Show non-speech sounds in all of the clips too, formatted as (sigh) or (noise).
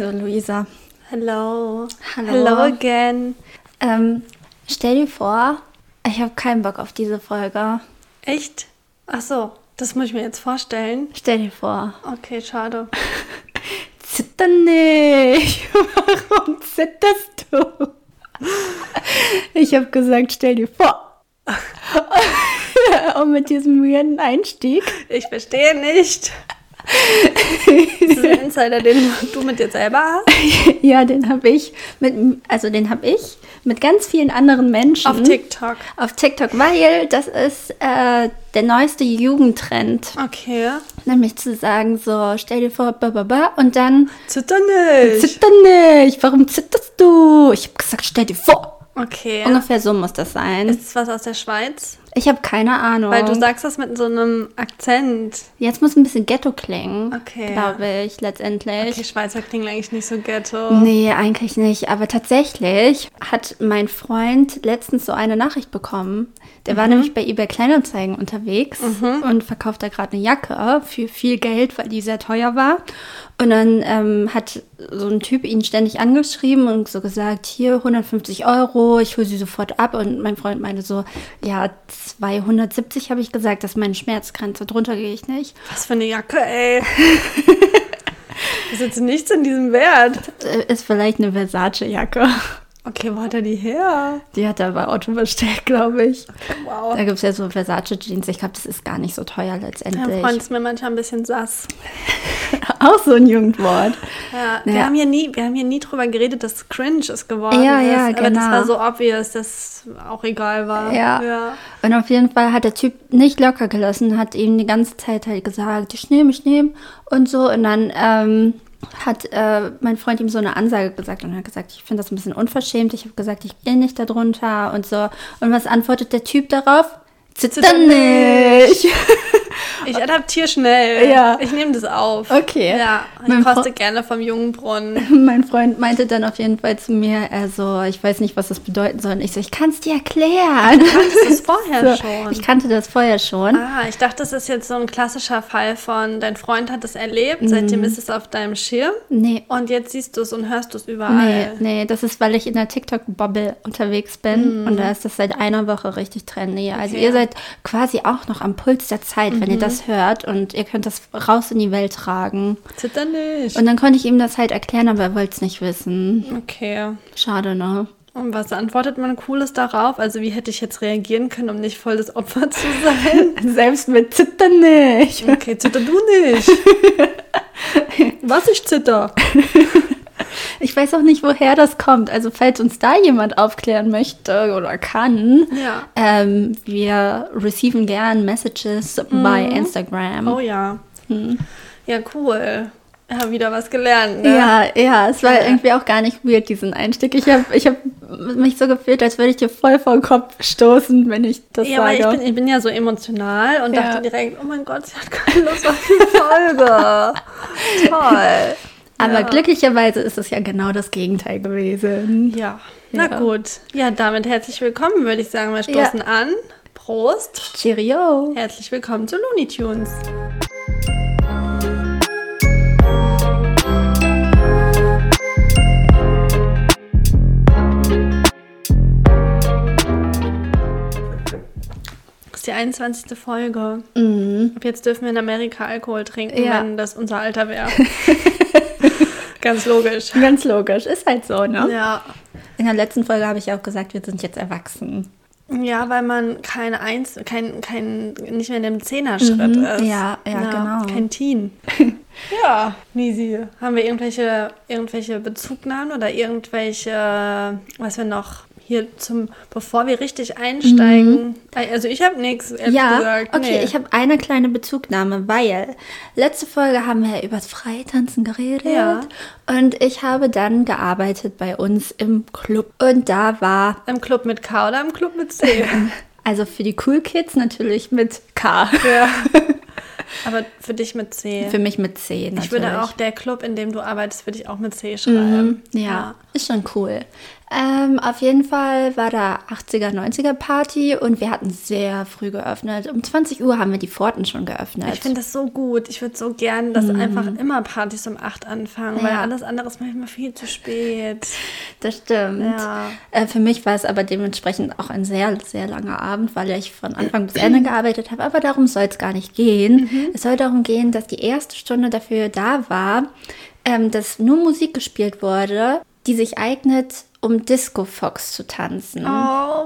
Also Luisa, Hello. Hallo. Hello again. ähm, stell dir vor, ich habe keinen Bock auf diese Folge. Echt? Ach so, das muss ich mir jetzt vorstellen. Stell dir vor. Okay, schade. (laughs) Zitter nicht. (laughs) Warum zitterst du? Ich habe gesagt, stell dir vor. (laughs) Und mit diesem weirden Einstieg. Ich verstehe nicht. Das ist ein Insider, den du mit dir selber hast. Ja, den habe ich mit, also den habe ich mit ganz vielen anderen Menschen. Auf TikTok. Auf TikTok, weil das ist äh, der neueste Jugendtrend. Okay. Nämlich zu sagen, so, stell dir vor, ba, ba, ba, und dann Zitter nicht. zitter nicht. Warum zitterst du? Ich habe gesagt, stell dir vor. Okay. Ungefähr so muss das sein. Ist es was aus der Schweiz? Ich habe keine Ahnung. Weil du sagst das mit so einem Akzent. Jetzt muss ein bisschen Ghetto klingen, Okay, glaube ich, letztendlich. Okay, Schweizer klingen eigentlich nicht so ghetto. Nee, eigentlich nicht. Aber tatsächlich hat mein Freund letztens so eine Nachricht bekommen. Der Mhm. war nämlich bei eBay Kleinanzeigen unterwegs und verkauft da gerade eine Jacke für viel Geld, weil die sehr teuer war. Und dann ähm, hat so ein Typ ihn ständig angeschrieben und so gesagt, hier 150 Euro, ich hole sie sofort ab. Und mein Freund meinte so, ja, 270 habe ich gesagt, das ist meine Schmerzgrenze, drunter gehe ich nicht. Was für eine Jacke, ey. (laughs) Das ist jetzt nichts in diesem Wert. Äh, Ist vielleicht eine Versace-Jacke. Okay, wo hat er die her? Die hat er bei Otto bestellt, glaube ich. Wow. Da gibt es ja so Versace-Jeans. Ich glaube, das ist gar nicht so teuer letztendlich. Freund ist mir manchmal ein bisschen sass. (laughs) Auch so ein Jugendwort. Ja, wir, Ja. haben hier nie, wir haben hier nie drüber geredet, dass es cringe ist geworden Ja, ist. ja, Aber das genau. war so obvious, dass auch egal war. Ja. ja. Und auf jeden Fall hat der Typ nicht locker gelassen, hat ihm die ganze Zeit halt gesagt, ich nehme, ich nehme und so. Und dann ähm, hat äh, mein Freund ihm so eine Ansage gesagt und hat gesagt, ich finde das ein bisschen unverschämt. Ich habe gesagt, ich gehe nicht darunter und so. Und was antwortet der Typ darauf? Zitter Zitter nicht. (laughs) Ich adaptiere schnell. Ja. Ich nehme das auf. Okay. Ja, Mein ich Fre- koste gerne vom jungen Brunnen. (laughs) Mein Freund meinte dann auf jeden Fall zu mir, also ich weiß nicht, was das bedeuten soll. Und ich so, ich kann es dir erklären. Kannst du das vorher (laughs) So, schon? Ich kannte das vorher schon. Ah, ich dachte, das ist jetzt so ein klassischer Fall von, dein Freund hat es erlebt, seitdem ist es auf deinem Schirm Nee. und jetzt siehst du es und hörst du es Nee, überall. nee, das ist, weil ich in der TikTok-Bubble unterwegs bin und da ist das seit einer Woche richtig trendy. Also Okay. ihr seid quasi auch noch am Puls der Zeit, wenn ihr das hört und ihr könnt das raus in die Welt tragen. Zitter nicht. Und dann konnte ich ihm das halt erklären, aber er wollte es nicht wissen. Okay. Schade, ne? Und was antwortet man Cooles darauf? Also wie hätte ich jetzt reagieren können, um nicht voll das Opfer zu sein? (laughs) Selbst mit Zittern nicht. Okay, zitter du nicht. (laughs) Was ich zitter? (laughs) Ich weiß auch nicht, woher das kommt. Also falls uns da jemand aufklären möchte oder kann, Ja. ähm, wir receiven gern Messages bei Instagram. Oh ja. Ja, cool. Ja, wieder was gelernt. Ne? Ja, ja, es war Ja. irgendwie auch gar nicht weird, diesen Einstieg. Ich habe ich hab mich so gefühlt, als würde ich dir voll vor den Kopf stoßen, wenn ich das Ja, sage. ich bin, ich bin ja so emotional und Ja. dachte direkt, oh mein Gott, sie hat keine Lust auf die Folge. (laughs) Toll. Aber ja. glücklicherweise ist es ja genau das Gegenteil gewesen. Ja, na Ja. gut. Ja, damit herzlich willkommen, würde ich sagen. Wir stoßen an. Prost. Cheerio. Herzlich willkommen zu Looney Tunes. Das ist die 21. Folge. Ab jetzt dürfen wir in Amerika Alkohol trinken, Ja. wenn das unser Alter wäre. (laughs) Ganz logisch. (laughs) Ganz logisch, ist halt so, ne? Ja. In der letzten Folge habe ich auch gesagt, wir sind jetzt erwachsen. Ja, weil man keine Eins, kein, kein, nicht mehr in dem Zehnerschritt Mhm, ist. ja, ja, genau. Kein Teen. (laughs) ja, Nisi, haben wir irgendwelche, irgendwelche Bezugnahmen oder irgendwelche, was wir noch hier zum, bevor wir richtig einsteigen? Also ich habe nichts, ehrlich Mhm. ja, gesagt. okay, Nee. ich habe eine kleine Bezugnahme, weil letzte Folge haben wir ja über das Freitanzen geredet Ja. und ich habe dann gearbeitet bei uns im Club und da war Im Club mit K oder im Club mit C? (laughs) also für die Cool Kids natürlich mit K. ja. (laughs) Aber für dich mit C. Für mich mit C. Natürlich. Ich würde auch der Club, in dem du arbeitest, würde ich auch mit C schreiben. Mhm, ja, ja, ist schon cool. Ähm, auf jeden Fall war da 80er, 90er Party und wir hatten sehr früh geöffnet. Um 20 Uhr haben wir die Pforten schon geöffnet. Ich finde das so gut. Ich würde so gern, dass mhm. einfach immer Partys um 8 anfangen, ja. weil alles andere ist manchmal viel zu spät. Das stimmt. Ja. Äh, für mich war es aber dementsprechend auch ein sehr, sehr langer Abend, weil ich von Anfang bis Ende gearbeitet habe. Aber darum soll es gar nicht gehen. Mhm. Es soll darum gehen, dass die erste Stunde dafür da war, ähm, dass nur Musik gespielt wurde, die sich eignet, um Disco Fox zu tanzen. Oh,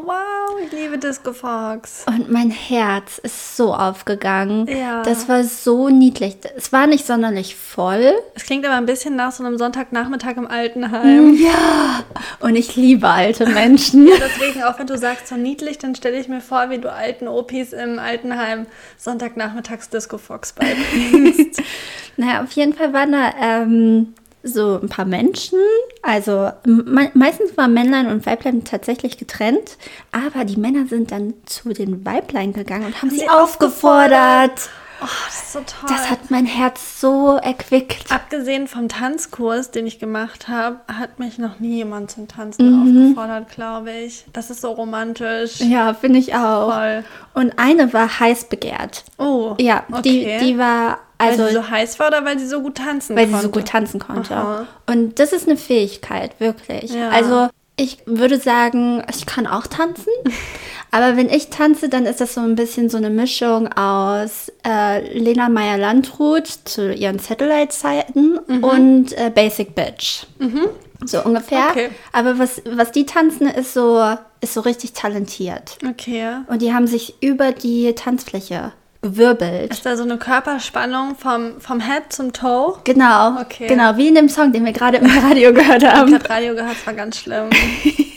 wow, ich liebe Disco Fox. Und mein Herz ist so aufgegangen. Ja. Das war so niedlich. Es war nicht sonderlich voll. Es klingt aber ein bisschen nach so einem Sonntagnachmittag im Altenheim. Ja, und ich liebe alte Menschen. ja, (laughs) deswegen, auch wenn du sagst so niedlich, dann stelle ich mir vor, wie du alten Opis im Altenheim Sonntagnachmittags Disco Fox beibringst. (laughs) naja, auf jeden Fall waren da ähm, so ein paar Menschen. Also me meistens waren Männlein und Weiblein tatsächlich getrennt, aber die Männer sind dann zu den Weiblein gegangen und haben sie, sie aufgefordert. aufgefordert. Oh, das ist so toll. Das hat mein Herz so erquickt. Abgesehen vom Tanzkurs, den ich gemacht habe, hat mich noch nie jemand zum Tanzen mhm. aufgefordert, glaube ich. Das ist so romantisch. Ja, finde ich auch. Voll. Und eine war heiß begehrt. Oh. Ja, okay. die, die war also, weil sie so heiß war oder weil sie so gut tanzen weil konnte? Weil sie so gut tanzen konnte. Aha. Und das ist eine Fähigkeit, wirklich. Ja. Also ich würde sagen, ich kann auch tanzen. (laughs) aber wenn ich tanze, dann ist das so ein bisschen so eine Mischung aus äh, Lena Meyer-Landrut zu ihren Satellite-Zeiten mhm. und äh, Basic Bitch. Mhm. So ungefähr. Okay. Aber was, was die tanzen, ist so, ist so richtig talentiert. Okay. Und die haben sich über die Tanzfläche gewirbelt. Ist da so eine Körperspannung vom, vom Head zum Toe? Genau. Okay. Genau, wie in dem Song, den wir gerade im Radio gehört haben. Ich habe Radio gehört, war ganz schlimm.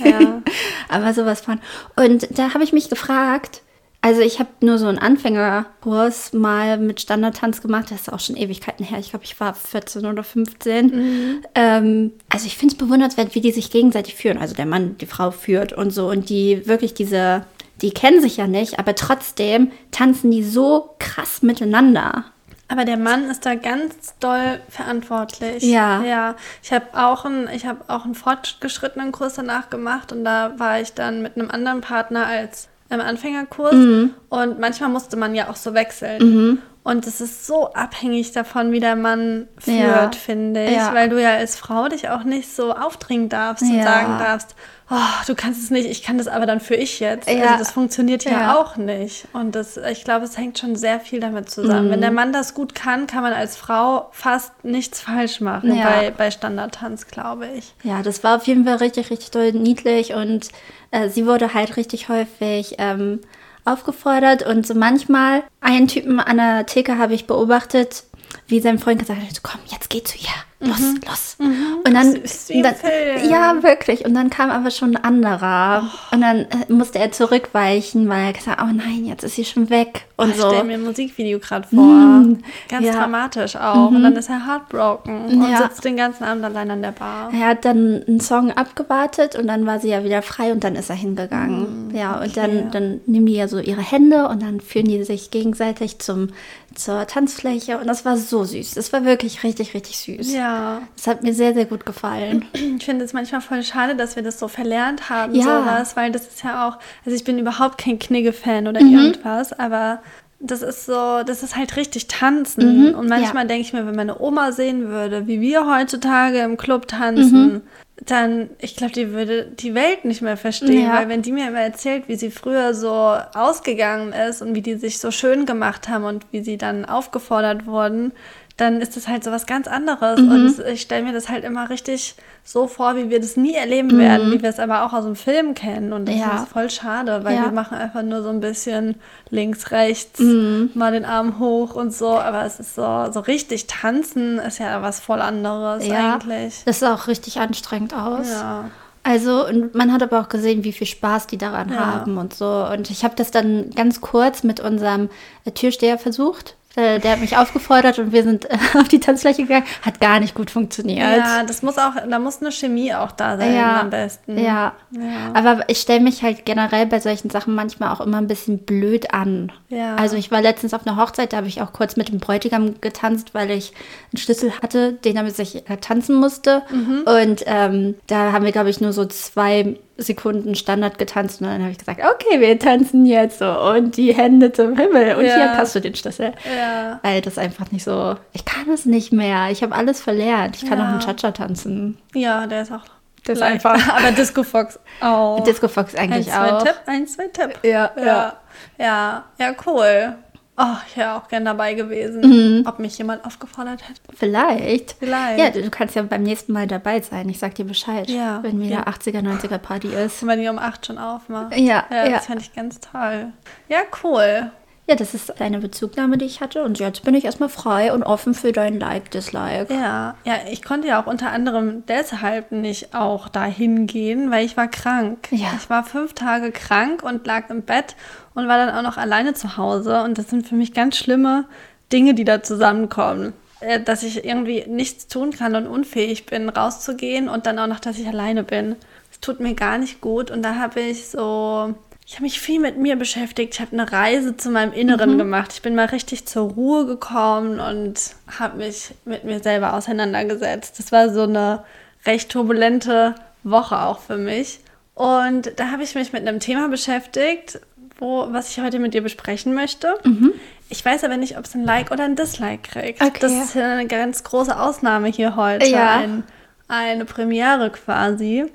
ja. (laughs) Aber sowas von. Und da habe ich mich gefragt, also ich habe nur so einen Anfängerkurs mal mit Standardtanz gemacht, das ist auch schon Ewigkeiten her. Ich glaube, ich war 14 oder 15. Mhm. Ähm, also ich finde es bewundernswert, wie die sich gegenseitig führen. Also der Mann die Frau führt und so und die wirklich diese die kennen sich ja nicht, aber trotzdem tanzen die so krass miteinander. Aber der Mann ist da ganz doll verantwortlich. Ja. Ja. Ich habe auch einen, ich habe auch einen fortgeschrittenen Kurs danach gemacht und da war ich dann mit einem anderen Partner als im Anfängerkurs mhm. und manchmal musste man ja auch so wechseln. Mhm. Und es ist so abhängig davon, wie der Mann führt, ja. finde ich, ja. weil du ja als Frau dich auch nicht so aufdringen darfst ja. und sagen darfst, oh, du kannst es nicht, ich kann das aber dann für ich jetzt. Ja. Also das funktioniert ja, auch nicht. Und das, ich glaube, es hängt schon sehr viel damit zusammen. Mhm. Wenn der Mann das gut kann, kann man als Frau fast nichts falsch machen bei, bei Standardtanz, glaube ich. Ja, das war auf jeden Fall richtig, richtig doll niedlich und äh, sie wurde halt richtig häufig ähm, aufgefordert und so manchmal einen Typen an der Theke habe ich beobachtet, wie sein Freund gesagt hat, komm, jetzt geh zu ihr los, mhm. los. Mhm. Und dann, dann ja, wirklich. Und dann kam aber schon ein anderer. Oh. Und dann äh, musste er zurückweichen, weil er gesagt hat, oh nein, jetzt ist sie schon weg. Und ich so. stelle mir ein Musikvideo gerade vor. Mm, Ganz ja. dramatisch auch. Mhm. Und dann ist er heartbroken und ja. sitzt den ganzen Abend allein an der Bar. Er hat dann einen Song abgewartet und dann war sie ja wieder frei und dann ist er hingegangen. Mm, ja, und okay. dann, dann nehmen die ja so ihre Hände und dann führen die sich gegenseitig zum, zur Tanzfläche. Und das war so süß. Das war wirklich richtig, richtig süß. Ja. Das hat mir sehr, sehr gut gefallen. Ich finde es manchmal voll schade, dass wir das so verlernt haben, ja. sowas, weil das ist ja auch, also ich bin überhaupt kein Knigge-Fan oder mhm. irgendwas, aber das ist so, das ist halt richtig tanzen. Mhm, und manchmal ja. denke ich mir, wenn meine Oma sehen würde, wie wir heutzutage im Club tanzen, mhm. dann, ich glaube, die würde die Welt nicht mehr verstehen. Ja. Weil wenn die mir immer erzählt, wie sie früher so ausgegangen ist und wie die sich so schön gemacht haben und wie sie dann aufgefordert wurden, dann ist das halt so was ganz anderes. Mhm. Und ich stelle mir das halt immer richtig so vor, wie wir das nie erleben mhm. werden, wie wir es aber auch aus dem Film kennen. Und das ja. ist voll schade, weil ja. wir machen einfach nur so ein bisschen links, rechts, mhm. mal den Arm hoch und so. Aber es ist so, so richtig tanzen ist ja was voll anderes ja. eigentlich. Das sah auch richtig anstrengend aus. Ja. Also, und man hat aber auch gesehen, wie viel Spaß die daran ja. haben und so. Und ich habe das dann ganz kurz mit unserem Türsteher versucht Der, der, hat mich aufgefordert und wir sind äh, (laughs) auf die Tanzfläche gegangen. Hat gar nicht gut funktioniert. Ja, das muss auch, da muss eine Chemie auch da sein ja, am besten. Ja. ja. Aber ich stelle mich halt generell bei solchen Sachen manchmal auch immer ein bisschen blöd an. Ja. Also ich war letztens auf einer Hochzeit, da habe ich auch kurz mit dem Bräutigam getanzt, weil ich einen Schlüssel hatte, den er mit sich tanzen musste. Mhm. Und ähm, da haben wir, glaube ich, nur so zwei Sekunden Standard getanzt und dann habe ich gesagt, okay, wir tanzen jetzt so und die Hände zum Himmel und ja. hier hast du den Schlüssel. Ja. Weil das einfach nicht so, ich kann es nicht mehr, ich habe alles verlernt. Ich kann ja. auch einen Cha-Cha tanzen. Ja, der ist auch das ist einfach. (laughs) Aber Disco Fox auch. Disco Fox eigentlich ein, auch. Zwei Tipp, ein, zwei Tipp. Ja, ja. Ja, ja, cool. Oh, ich wäre auch gern dabei gewesen, mhm. ob mich jemand aufgefordert hätte. Vielleicht. Vielleicht. Ja, du kannst ja beim nächsten Mal dabei sein. Ich sag dir Bescheid, ja. wenn wieder ja. 80er, 90er Party ist. Wenn die um 8 schon aufmacht. Ja, ja. ja. Das fände ich ganz toll. Ja, cool. Ja, das ist eine Bezugnahme, die ich hatte. Und jetzt bin ich erstmal frei und offen für dein Like, Dislike. Ja, ja, ich konnte ja auch unter anderem deshalb nicht auch dahin gehen, weil ich war krank. Ja. Ich war fünf Tage krank und lag im Bett und war dann auch noch alleine zu Hause. Und das sind für mich ganz schlimme Dinge, die da zusammenkommen. Äh, dass ich irgendwie nichts tun kann und unfähig bin, rauszugehen und dann auch noch, dass ich alleine bin. Es tut mir gar nicht gut. Und da habe ich so ich habe mich viel mit mir beschäftigt. Ich habe eine Reise zu meinem Inneren mhm. gemacht. Ich bin mal richtig zur Ruhe gekommen und habe mich mit mir selber auseinandergesetzt. Das war so eine recht turbulente Woche auch für mich. Und da habe ich mich mit einem Thema beschäftigt, wo, was ich heute mit dir besprechen möchte. Mhm. Ich weiß aber nicht, ob es ein Like oder ein Dislike kriegt. Okay. Das ist eine ganz große Ausnahme hier heute. Ja. Ein, eine Premiere quasi.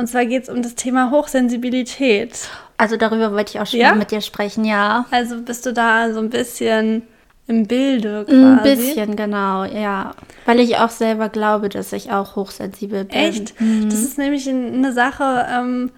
Und zwar geht es um das Thema Hochsensibilität. Also darüber wollte ich auch schon ja? mit dir sprechen, ja. Also bist du da so ein bisschen im Bilde quasi? Ein bisschen, genau, ja. Weil ich auch selber glaube, dass ich auch hochsensibel bin. Echt? Mhm. Das ist nämlich eine Sache, ähm,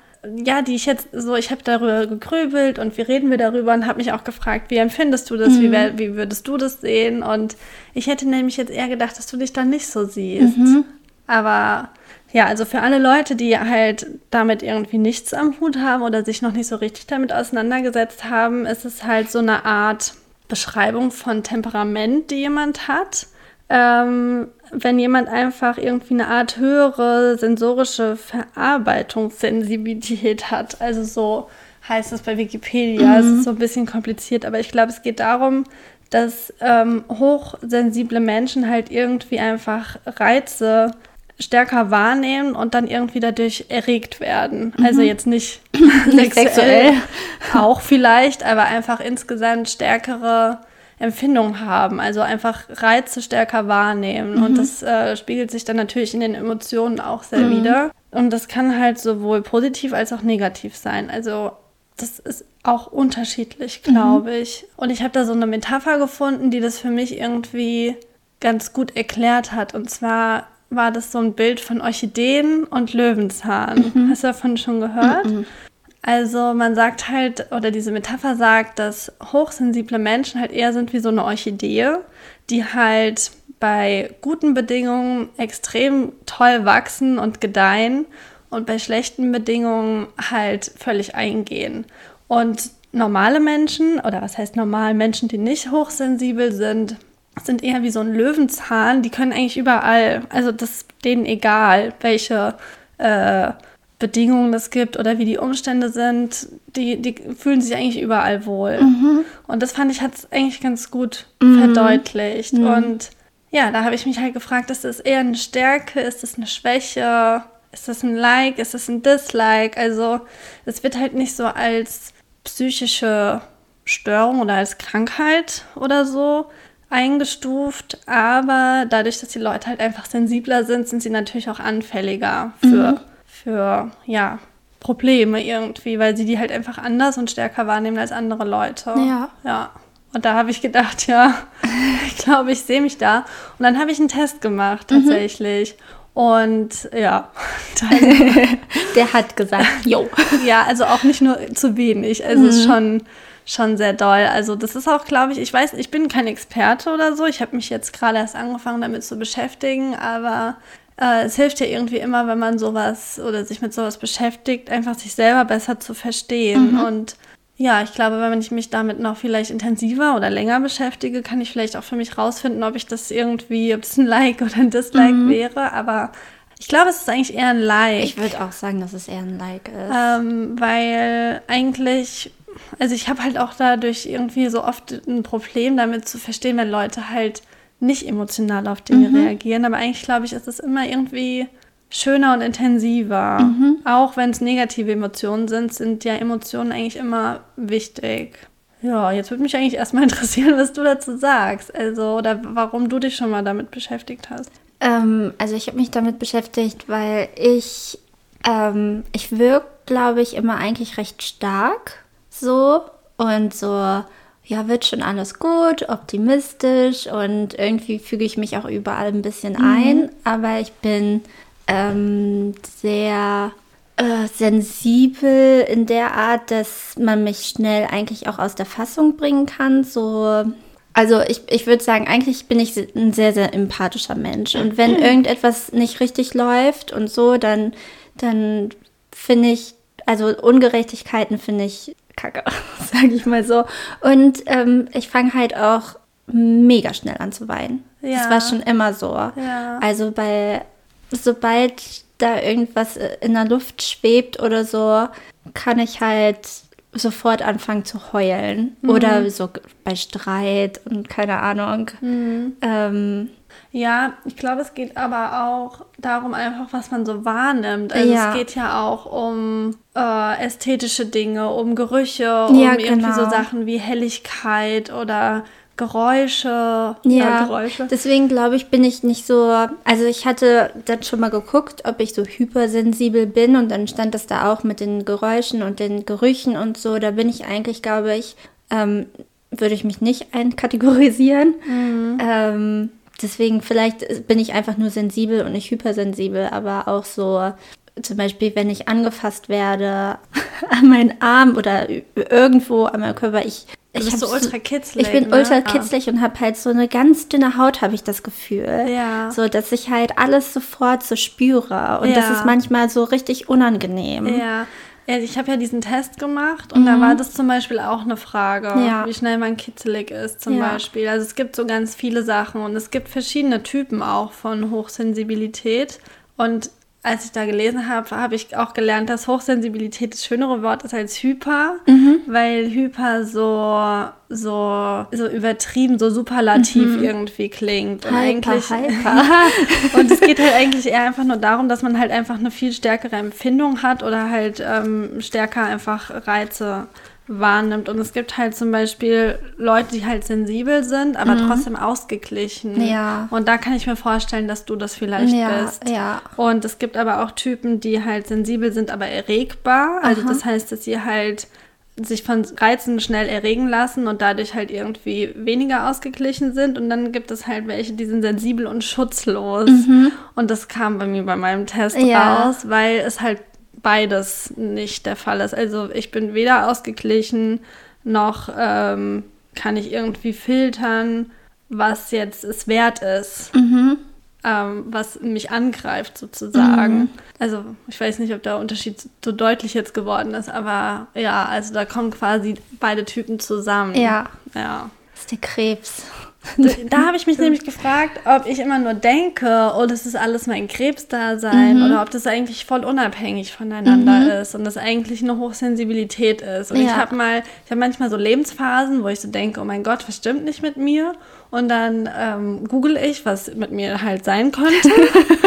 ja, die ich jetzt so, ich habe darüber gegrübelt und wie reden wir darüber und habe mich auch gefragt, wie empfindest du das, mhm. wie, wie würdest du das sehen? Und ich hätte nämlich jetzt eher gedacht, dass du dich da nicht so siehst. Mhm. Aber ja, also für alle Leute, die halt damit irgendwie nichts am Hut haben oder sich noch nicht so richtig damit auseinandergesetzt haben, ist es halt so eine Art Beschreibung von Temperament, die jemand hat. Ähm, wenn jemand einfach irgendwie eine Art höhere sensorische Verarbeitungssensibilität hat. Also so heißt es bei Wikipedia. Mhm. Es ist so ein bisschen kompliziert, aber ich glaube, es geht darum, dass ähm, hochsensible Menschen halt irgendwie einfach Reize stärker wahrnehmen und dann irgendwie dadurch erregt werden. Mhm. Also jetzt nicht (clears throat) (laughs) sexuell, auch vielleicht, aber einfach insgesamt stärkere Empfindungen haben, also einfach Reize stärker wahrnehmen. Mhm. Und das äh, spiegelt sich dann natürlich in den Emotionen auch sehr mhm. wieder. Und das kann halt sowohl positiv als auch negativ sein. Also das ist auch unterschiedlich, glaube mhm. ich. Und ich habe da so eine Metapher gefunden, die das für mich irgendwie ganz gut erklärt hat. Und zwar war das so ein Bild von Orchideen und Löwenzahn. Mhm. Hast du davon schon gehört? Mhm. Also man sagt halt, oder diese Metapher sagt, dass hochsensible Menschen halt eher sind wie so eine Orchidee, die halt bei guten Bedingungen extrem toll wachsen und gedeihen und bei schlechten Bedingungen halt völlig eingehen. Und normale Menschen, oder was heißt normal, Menschen, die nicht hochsensibel sind, sind eher wie so ein Löwenzahn. Die können eigentlich überall, also das ist denen egal, welche äh, Bedingungen es gibt oder wie die Umstände sind. Die, die fühlen sich eigentlich überall wohl. Mhm. Und das fand ich, hat es eigentlich ganz gut mhm. verdeutlicht. Mhm. Und ja, da habe ich mich halt gefragt, ist das eher eine Stärke, ist das eine Schwäche, ist das ein Like, ist das ein Dislike? Also es wird halt nicht so als psychische Störung oder als Krankheit oder so eingestuft, aber dadurch, dass die Leute halt einfach sensibler sind, sind sie natürlich auch anfälliger für, mhm. für ja, Probleme irgendwie, weil sie die halt einfach anders und stärker wahrnehmen als andere Leute. Ja. Ja. Und da habe ich gedacht, (laughs) ja, ich glaube, ich sehe mich da. Und dann habe ich einen Test gemacht, mhm. tatsächlich. Mhm. Und ja, (laughs) (laughs) der hat gesagt, jo. ja, also auch nicht nur zu wenig. Also mhm. es ist schon schon sehr doll. Also das ist auch, glaube ich, ich weiß, ich bin kein Experte oder so. Ich habe mich jetzt gerade erst angefangen, damit zu beschäftigen, aber äh, es hilft ja irgendwie immer, wenn man sowas oder sich mit sowas beschäftigt, einfach sich selber besser zu verstehen. Mhm. Und ja, ich glaube, wenn ich mich damit noch vielleicht intensiver oder länger beschäftige, kann ich vielleicht auch für mich rausfinden, ob ich das irgendwie, ob es ein Like oder ein Dislike mhm. wäre. Aber ich glaube, es ist eigentlich eher ein Like. Ich würde auch sagen, dass es eher ein Like ist. Ähm, weil eigentlich, also ich habe halt auch dadurch irgendwie so oft ein Problem damit zu verstehen, wenn Leute halt nicht emotional auf Dinge mhm. reagieren. Aber eigentlich glaube ich, ist es immer irgendwie schöner und intensiver. Mhm. Auch wenn es negative Emotionen sind, sind ja Emotionen eigentlich immer wichtig. Ja, jetzt würde mich eigentlich erstmal (laughs) interessieren, was du dazu sagst. Also, oder warum du dich schon mal damit beschäftigt hast. Ähm, also, ich habe mich damit beschäftigt, weil ich, ähm, ich wirke, glaube ich, immer eigentlich recht stark so und so, ja, wird schon alles gut, optimistisch und irgendwie füge ich mich auch überall ein bisschen mhm. ein, aber ich bin ähm, sehr äh, sensibel in der Art, dass man mich schnell eigentlich auch aus der Fassung bringen kann. So, also ich, ich würde sagen, eigentlich bin ich ein sehr, sehr empathischer Mensch. Und wenn irgendetwas nicht richtig läuft und so, dann, dann finde ich, also Ungerechtigkeiten finde ich kacke, (laughs) sage ich mal so. Und ähm, ich fange halt auch mega schnell an zu weinen. Ja. Das war schon immer so. Ja. Also bei sobald da irgendwas in der Luft schwebt oder so, kann ich halt sofort anfangen zu heulen. Mhm. Oder so bei Streit und keine Ahnung. Mhm. Ähm, ja, ich glaube, es geht aber auch darum, einfach, was man so wahrnimmt. Also ja. es geht ja auch um äh, ästhetische Dinge, um Gerüche, um ja, genau. irgendwie so Sachen wie Helligkeit oder Geräusche. Ja, ja Geräusche. deswegen glaube ich, bin ich nicht so. Also ich hatte dann schon mal geguckt, ob ich so hypersensibel bin und dann stand das da auch mit den Geräuschen und den Gerüchen und so. Da bin ich eigentlich, glaube ich, ähm, würde ich mich nicht einkategorisieren. Mhm. Ähm, deswegen vielleicht bin ich einfach nur sensibel und nicht hypersensibel, aber auch so zum Beispiel, wenn ich angefasst werde (laughs) an meinen Arm oder irgendwo an meinem Körper, ich bist so ultra kitzlig. Ich bin ne? ultra ah. kitzlig ah. und habe halt so eine ganz dünne Haut, habe ich das Gefühl. Ja. So, dass ich halt alles sofort so spüre. Und ja. das ist manchmal so richtig unangenehm. Ja. Ja, ich habe ja diesen Test gemacht und mhm. da war das zum Beispiel auch eine Frage, ja. wie schnell man kitzelig ist zum ja. Beispiel. Also es gibt so ganz viele Sachen und es gibt verschiedene Typen auch von Hochsensibilität. Und als ich da gelesen habe, habe ich auch gelernt, dass Hochsensibilität das schönere Wort ist als Hyper, mhm. weil Hyper so, so, so übertrieben, so superlativ mhm. irgendwie klingt. Und hyper, eigentlich, hyper. (laughs) und es geht halt eigentlich eher einfach nur darum, dass man halt einfach eine viel stärkere Empfindung hat oder halt ähm, stärker einfach Reize wahrnimmt. Und es gibt halt zum Beispiel Leute, die halt sensibel sind, aber mhm. trotzdem ausgeglichen. Ja. Und da kann ich mir vorstellen, dass du das vielleicht ja, bist. Ja. Und es gibt aber auch Typen, die halt sensibel sind, aber erregbar. Also Aha. das heißt, dass sie halt sich von Reizen schnell erregen lassen und dadurch halt irgendwie weniger ausgeglichen sind. Und dann gibt es halt welche, die sind sensibel und schutzlos. Mhm. Und das kam bei mir bei meinem Test ja. raus, weil es halt beides nicht der Fall ist. Also ich bin weder ausgeglichen noch ähm, kann ich irgendwie filtern, was jetzt es wert ist. Mhm. Ähm, was mich angreift sozusagen. Mhm. Also ich weiß nicht, ob der Unterschied so deutlich jetzt geworden ist, aber ja, also da kommen quasi beide Typen zusammen. Ja. Ja. Das ist der Krebs. Da habe ich mich nämlich gefragt, ob ich immer nur denke, oh, das ist alles mein Krebsdasein mhm. oder ob das eigentlich voll unabhängig voneinander mhm. ist und das eigentlich eine Hochsensibilität ist. Und ja. ich habe mal, ich habe manchmal so Lebensphasen, wo ich so denke, oh mein Gott, was stimmt nicht mit mir? Und dann ähm, google ich, was mit mir halt sein könnte. (laughs)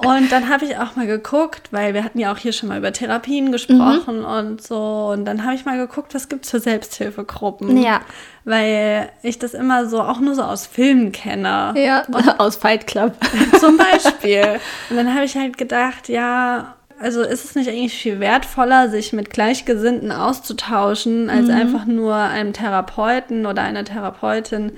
Und dann habe ich auch mal geguckt, weil wir hatten ja auch hier schon mal über Therapien gesprochen mhm. und so. Und dann habe ich mal geguckt, was gibt es für Selbsthilfegruppen. Ja. Weil ich das immer so auch nur so aus Filmen kenne. Ja, und (laughs) aus Fight Club. (laughs) Zum Beispiel. Und dann habe ich halt gedacht, ja, also ist es nicht eigentlich viel wertvoller, sich mit Gleichgesinnten auszutauschen, als mhm. einfach nur einem Therapeuten oder einer Therapeutin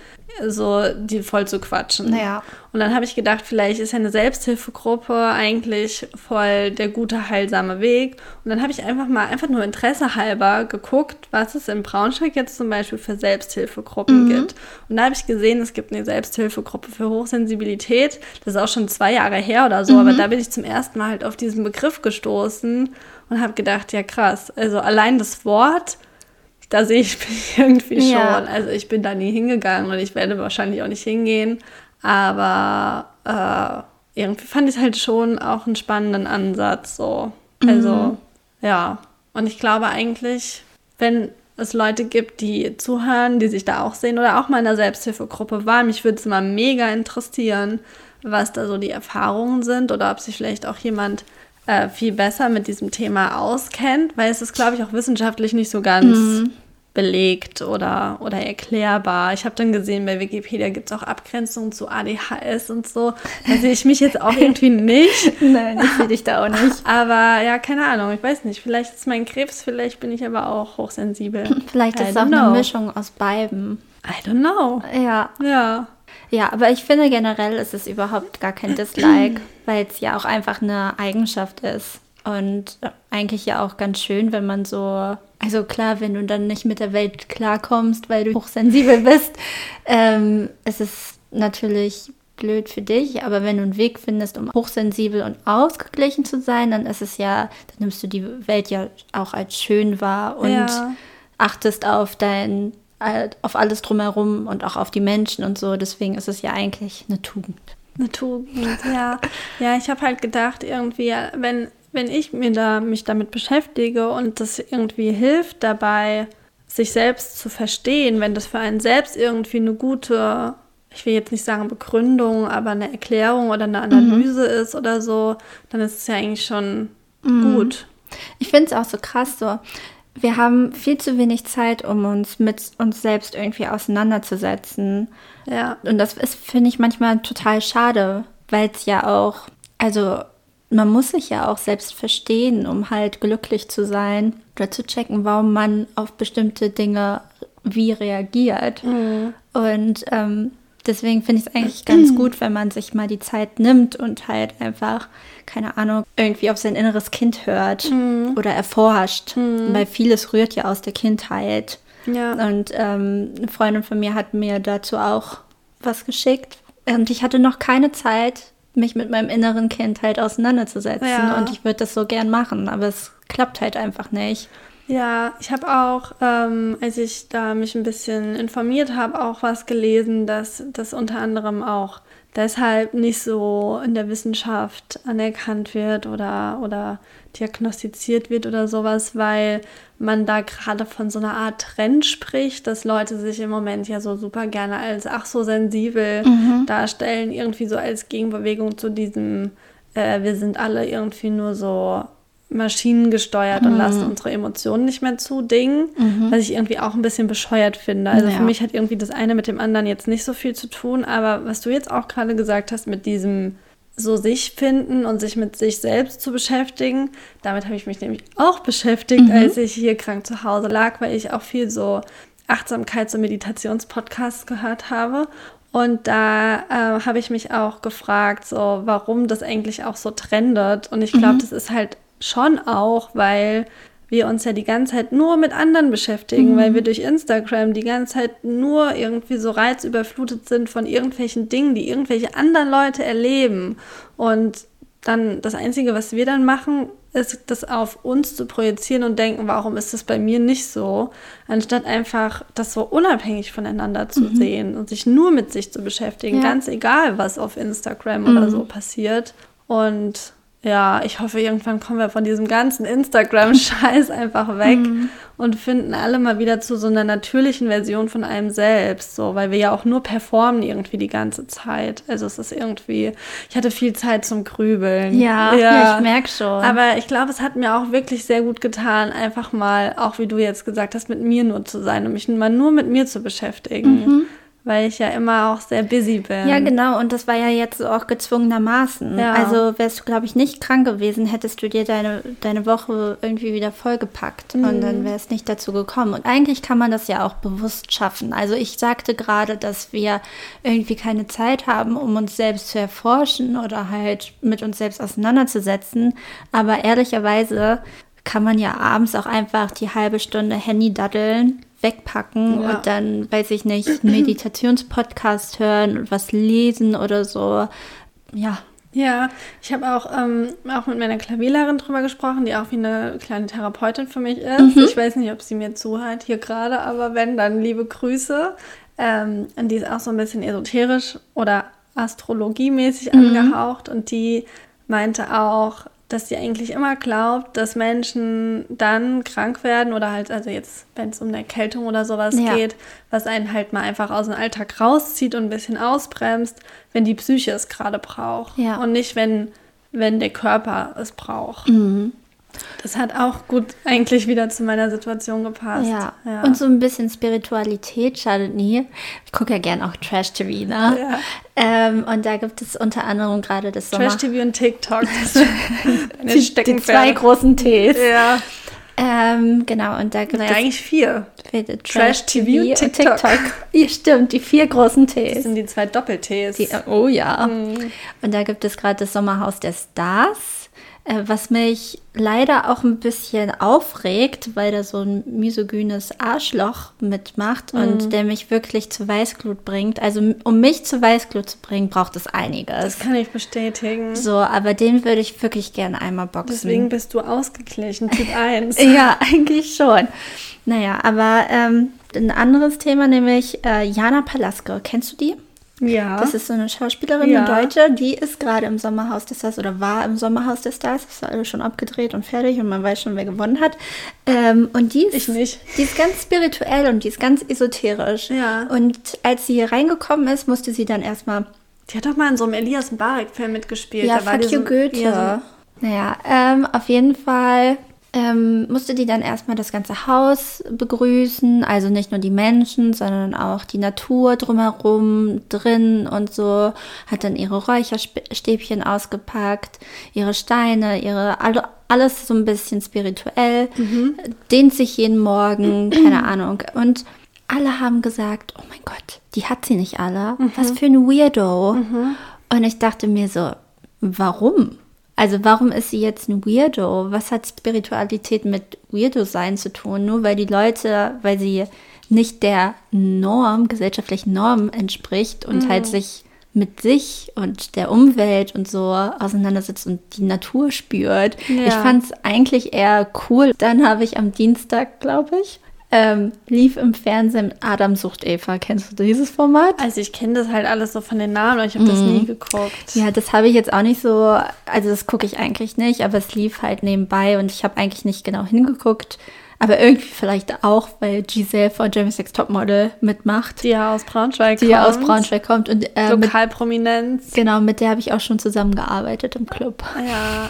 so die voll zu quatschen. Ja. Und dann habe ich gedacht, vielleicht ist ja eine Selbsthilfegruppe eigentlich voll der gute, heilsame Weg. Und dann habe ich einfach mal, einfach nur Interesse halber geguckt, was es in Braunschweig jetzt zum Beispiel für Selbsthilfegruppen mhm. gibt. Und da habe ich gesehen, es gibt eine Selbsthilfegruppe für Hochsensibilität. Das ist auch schon zwei Jahre her oder so, mhm. aber da bin ich zum ersten Mal halt auf diesen Begriff gestoßen und habe gedacht, ja krass, also allein das Wort da sehe ich mich (laughs) irgendwie schon. Ja. Also ich bin da nie hingegangen und ich werde wahrscheinlich auch nicht hingehen. Aber äh, irgendwie fand ich es halt schon auch einen spannenden Ansatz. So. Also, mhm. ja. Und ich glaube eigentlich, wenn es Leute gibt, die zuhören, die sich da auch sehen oder auch mal in der Selbsthilfegruppe waren, mich würde es mal mega interessieren, was da so die Erfahrungen sind oder ob sich vielleicht auch jemand äh, viel besser mit diesem Thema auskennt, weil es ist, glaube ich, auch wissenschaftlich nicht so ganz mhm. belegt oder, oder erklärbar. Ich habe dann gesehen, bei Wikipedia gibt es auch Abgrenzungen zu ADHS und so. Da sehe ich mich jetzt auch (laughs) irgendwie nicht. Nein, ich sehe dich da auch nicht. (laughs) Aber ja, keine Ahnung, ich weiß nicht. Vielleicht ist mein Krebs, vielleicht bin ich aber auch hochsensibel. Vielleicht ist es auch know. eine Mischung aus beiden. I don't know. Ja. Ja. Ja, aber ich finde generell ist es überhaupt gar kein Dislike, (clears throat) weil es ja auch einfach eine Eigenschaft ist. Und eigentlich ja auch ganz schön, wenn man so, also klar, wenn du dann nicht mit der Welt klarkommst, weil du hochsensibel (laughs) bist, ähm, es ist natürlich blöd für dich, aber wenn du einen Weg findest, um hochsensibel und ausgeglichen zu sein, dann ist es ja, dann nimmst du die Welt ja auch als schön wahr und ja. achtest auf dein auf alles drumherum und auch auf die Menschen und so. Deswegen ist es ja eigentlich eine Tugend. Eine Tugend, ja. Ja, ich habe halt gedacht, irgendwie, wenn, wenn ich mir da, mich damit beschäftige und das irgendwie hilft dabei, sich selbst zu verstehen, wenn das für einen selbst irgendwie eine gute, ich will jetzt nicht sagen Begründung, aber eine Erklärung oder eine Analyse mhm. ist oder so, dann ist es ja eigentlich schon mhm. gut. Ich finde es auch so krass so wir haben viel zu wenig Zeit, um uns mit uns selbst irgendwie auseinanderzusetzen. Ja. Und das ist, finde ich, manchmal total schade, weil es ja auch, also man muss sich ja auch selbst verstehen, um halt glücklich zu sein oder zu checken, warum man auf bestimmte Dinge wie reagiert. Mhm. Und ähm, deswegen finde ich es eigentlich ganz (clears throat) gut, wenn man sich mal die Zeit nimmt und halt einfach, keine Ahnung, irgendwie auf sein inneres Kind hört mhm. oder erforscht. Mhm. Weil vieles rührt ja aus der Kindheit. Ja. Und ähm, eine Freundin von mir hat mir dazu auch was geschickt. Und ich hatte noch keine Zeit, mich mit meinem inneren Kind halt auseinanderzusetzen. Ja. Und ich würde das so gern machen, aber es klappt halt einfach nicht. Ja, ich habe auch, ähm, als ich da mich ein bisschen informiert habe, auch was gelesen, dass das unter anderem auch deshalb nicht so in der Wissenschaft anerkannt wird oder, oder diagnostiziert wird oder sowas, weil man da gerade von so einer Art Trend spricht, dass Leute sich im Moment ja so super gerne als ach so sensibel mhm. darstellen, irgendwie so als Gegenbewegung zu diesem, äh, wir sind alle irgendwie nur so maschinengesteuert mhm. und lassen unsere Emotionen nicht mehr zu Ding, mhm. was ich irgendwie auch ein bisschen bescheuert finde. Also ja. für mich hat irgendwie das eine mit dem anderen jetzt nicht so viel zu tun, aber was du jetzt auch gerade gesagt hast mit diesem so sich finden und sich mit sich selbst zu beschäftigen, damit habe ich mich nämlich auch beschäftigt, mhm. als ich hier krank zu Hause lag, weil ich auch viel so Achtsamkeits- und Meditationspodcasts gehört habe und da äh, habe ich mich auch gefragt, so warum das eigentlich auch so trendet. Und ich glaube, mhm. das ist halt schon auch, weil wir uns ja die ganze Zeit nur mit anderen beschäftigen, mhm. weil wir durch Instagram die ganze Zeit nur irgendwie so reizüberflutet sind von irgendwelchen Dingen, die irgendwelche anderen Leute erleben. Und dann das Einzige, was wir dann machen, ist, das auf uns zu projizieren und denken, warum ist das bei mir nicht so, anstatt einfach das so unabhängig voneinander zu mhm. sehen und sich nur mit sich zu beschäftigen, ja. ganz egal, was auf Instagram mhm. oder so passiert. Und ja, ich hoffe, irgendwann kommen wir von diesem ganzen Instagram-Scheiß (laughs) einfach weg mhm. und finden alle mal wieder zu so einer natürlichen Version von einem selbst, so, weil wir ja auch nur performen irgendwie die ganze Zeit. Also es ist irgendwie, ich hatte viel Zeit zum Grübeln. Ja, ja. ja ich merke schon. Aber ich glaube, es hat mir auch wirklich sehr gut getan, einfach mal, auch wie du jetzt gesagt hast, mit mir nur zu sein und mich mal nur mit mir zu beschäftigen. Mhm weil ich ja immer auch sehr busy bin. Ja, genau. Und das war ja jetzt auch gezwungenermaßen. Ja. Also wärst du, glaube ich, nicht krank gewesen, hättest du dir deine, deine Woche irgendwie wieder vollgepackt mhm. und dann wäre es nicht dazu gekommen. Und eigentlich kann man das ja auch bewusst schaffen. Also ich sagte gerade, dass wir irgendwie keine Zeit haben, um uns selbst zu erforschen oder halt mit uns selbst auseinanderzusetzen. Aber ehrlicherweise kann man ja abends auch einfach die halbe Stunde Handy daddeln wegpacken ja. und dann, weiß ich nicht, einen (clears throat) Meditationspodcast hören und was lesen oder so. Ja. Ja, ich habe auch, ähm, auch mit meiner Klavierlehrerin drüber gesprochen, die auch wie eine kleine Therapeutin für mich ist. Mhm. Ich weiß nicht, ob sie mir zuhört hier gerade, aber wenn, dann liebe Grüße. Ähm, und die ist auch so ein bisschen esoterisch oder astrologiemäßig mhm. angehaucht und die meinte auch, dass sie eigentlich immer glaubt, dass Menschen dann krank werden oder halt, also jetzt, wenn es um eine Erkältung oder sowas ja. geht, was einen halt mal einfach aus dem Alltag rauszieht und ein bisschen ausbremst, wenn die Psyche es gerade braucht. Ja. Und nicht, wenn, wenn der Körper es braucht. Mhm. Das hat auch gut eigentlich wieder zu meiner Situation gepasst. Ja. ja. Und so ein bisschen Spiritualität schadet nie. Ich gucke ja gern auch Trash-TV, ne? Ja. Ähm, und da gibt es unter anderem gerade das Sommer... Trash-TV und TikTok. (laughs) Die, die zwei großen Ts. Ja. Ähm, genau, und da gibt naja, es... eigentlich vier. Trash-TV und TikTok. TikTok. Ja, stimmt, die vier großen Ts. Das sind die zwei Doppel-Ts. Oh ja. Mhm. Und da gibt es gerade das Sommerhaus der Stars. Äh, was mich leider auch ein bisschen aufregt, weil da so ein misogynes Arschloch mitmacht mhm. und der mich wirklich zu Weißglut bringt. Also um mich zu Weißglut zu bringen, braucht es einiges. Das kann ich bestätigen. So, aber den würde ich wirklich gerne einmal boxen. Deswegen bist du ausgeglichen, Typ (laughs) 1. ja, eigentlich schon. Naja, aber ähm, ein anderes Thema, nämlich äh, Jana Palaske. Kennst du die? Ja. Das ist so eine Schauspielerin, ja. eine Deutsche, die ist gerade im Sommerhaus des Stars oder war im Sommerhaus des Stars. Das ist alles schon abgedreht und fertig und man weiß schon, wer gewonnen hat. Ähm, und die ist, die ist ganz spirituell und die ist ganz esoterisch. Ja. Und als sie hier reingekommen ist, musste sie dann erstmal. Die hat doch mal in so einem Elias Mbarek-Film mitgespielt. Ja, da Fuck you Goethe. Ja, so naja, ähm, auf jeden Fall ähm, musste die dann erstmal das ganze Haus begrüßen, also nicht nur die Menschen, sondern auch die Natur drumherum, drin und so, hat dann ihre Räucherstäbchen ausgepackt, ihre Steine, ihre alles so ein bisschen spirituell, mhm. dehnt sich jeden Morgen, keine Ahnung. Und alle haben gesagt, oh mein Gott, die hat sie nicht alle. Mhm. Was für ein Weirdo. Mhm. Und ich dachte mir so, warum? Also warum ist sie jetzt ein Weirdo? Was hat Spiritualität mit Weirdo sein zu tun? Nur weil die Leute, weil sie nicht der Norm, gesellschaftlichen Norm entspricht und halt mhm. halt sich mit sich und der Umwelt und so auseinandersetzt und die Natur spürt. Ja. Ich fand es eigentlich eher cool. Dann habe ich am Dienstag, glaube ich, ähm, lief im Fernsehen Adam sucht Eva. Kennst du dieses Format? Also ich kenne das halt alles so von den Namen, aber ich habe mm. das mhm. nie geguckt. Ja, das habe ich jetzt auch nicht so, also das gucke ich eigentlich nicht, aber es lief halt nebenbei und ich habe eigentlich nicht genau hingeguckt. Aber irgendwie vielleicht auch, weil Giselle von Jeremy Sex Topmodel mitmacht. Die ja aus Braunschweig die kommt. Die ja aus Braunschweig kommt. Und, äh, Lokalprominenz. Genau, mit der habe ich auch schon zusammengearbeitet im Club. Ja.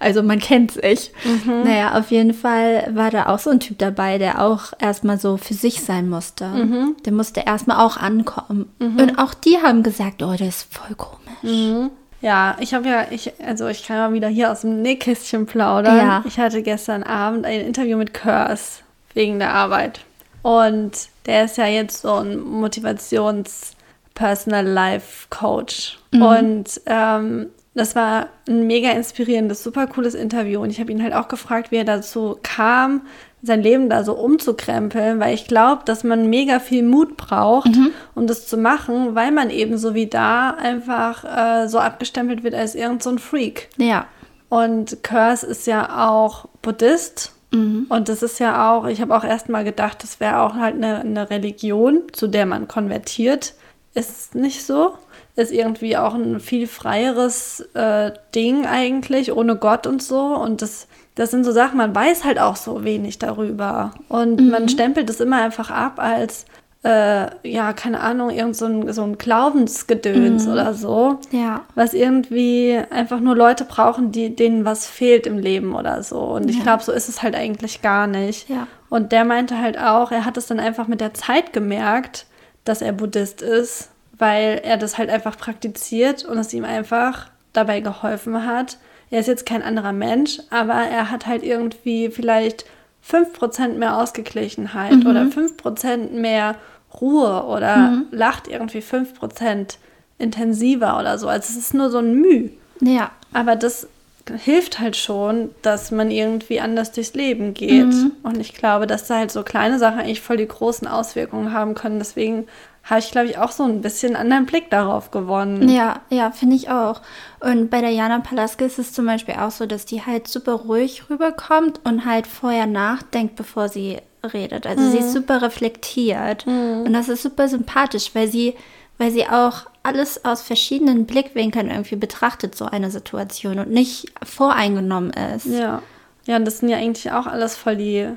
Also man kennt sich. Mhm. Naja, auf jeden Fall war da auch so ein Typ dabei, der auch erstmal so für sich sein musste. Mhm. Der musste erstmal auch ankommen. Mhm. Und auch die haben gesagt, oh, der ist voll komisch. Mhm. Ja, ich habe ja, ich, also ich kann mal wieder hier aus dem Nähkästchen plaudern. Ja. Ich hatte gestern Abend ein Interview mit Curse wegen der Arbeit. Und der ist ja jetzt so ein Motivations-Personal-Life-Coach. Mhm. Und ähm, das war ein mega inspirierendes, super cooles Interview. Und ich habe ihn halt auch gefragt, wie er dazu kam, sein Leben da so umzukrempeln, weil ich glaube, dass man mega viel Mut braucht, mhm. um das zu machen, weil man eben so wie da einfach äh, so abgestempelt wird als irgend so ein Freak. Ja. Und Curse ist ja auch Buddhist. Mhm. Und das ist ja auch, ich habe auch erst mal gedacht, das wäre auch halt eine, eine Religion, zu der man konvertiert. Ist nicht so ist irgendwie auch ein viel freieres äh, Ding eigentlich, ohne Gott und so. Und das das sind so Sachen, man weiß halt auch so wenig darüber. Und mhm. man stempelt es immer einfach ab als, äh, ja, keine Ahnung, irgend so ein, so ein Glaubensgedöns mhm. oder so. Ja. Was irgendwie einfach nur Leute brauchen, die, denen was fehlt im Leben oder so. Und ich ja. glaube, so ist es halt eigentlich gar nicht. Ja. Und der meinte halt auch, er hat es dann einfach mit der Zeit gemerkt, dass er Buddhist ist, weil er das halt einfach praktiziert und es ihm einfach dabei geholfen hat, er ist jetzt kein anderer Mensch, aber er hat halt irgendwie vielleicht 5% mehr Ausgeglichenheit mhm. oder 5% mehr Ruhe oder mhm. lacht irgendwie 5% intensiver oder so. Also es ist nur so ein Müh. Ja. Aber das hilft halt schon, dass man irgendwie anders durchs Leben geht. Mhm. Und ich glaube, dass da halt so kleine Sachen eigentlich voll die großen Auswirkungen haben können. Deswegen habe ich, glaube ich, auch so ein bisschen anderen Blick darauf gewonnen. Ja, ja, finde ich auch. Und bei der Jana Palaske ist es zum Beispiel auch so, dass die halt super ruhig rüberkommt und halt vorher nachdenkt, bevor sie redet. Also mhm. sie ist super reflektiert. Mhm. Und das ist super sympathisch, weil sie, weil sie auch alles aus verschiedenen Blickwinkeln irgendwie betrachtet, so eine Situation und nicht voreingenommen ist. Ja. Ja, und das sind ja eigentlich auch alles voll die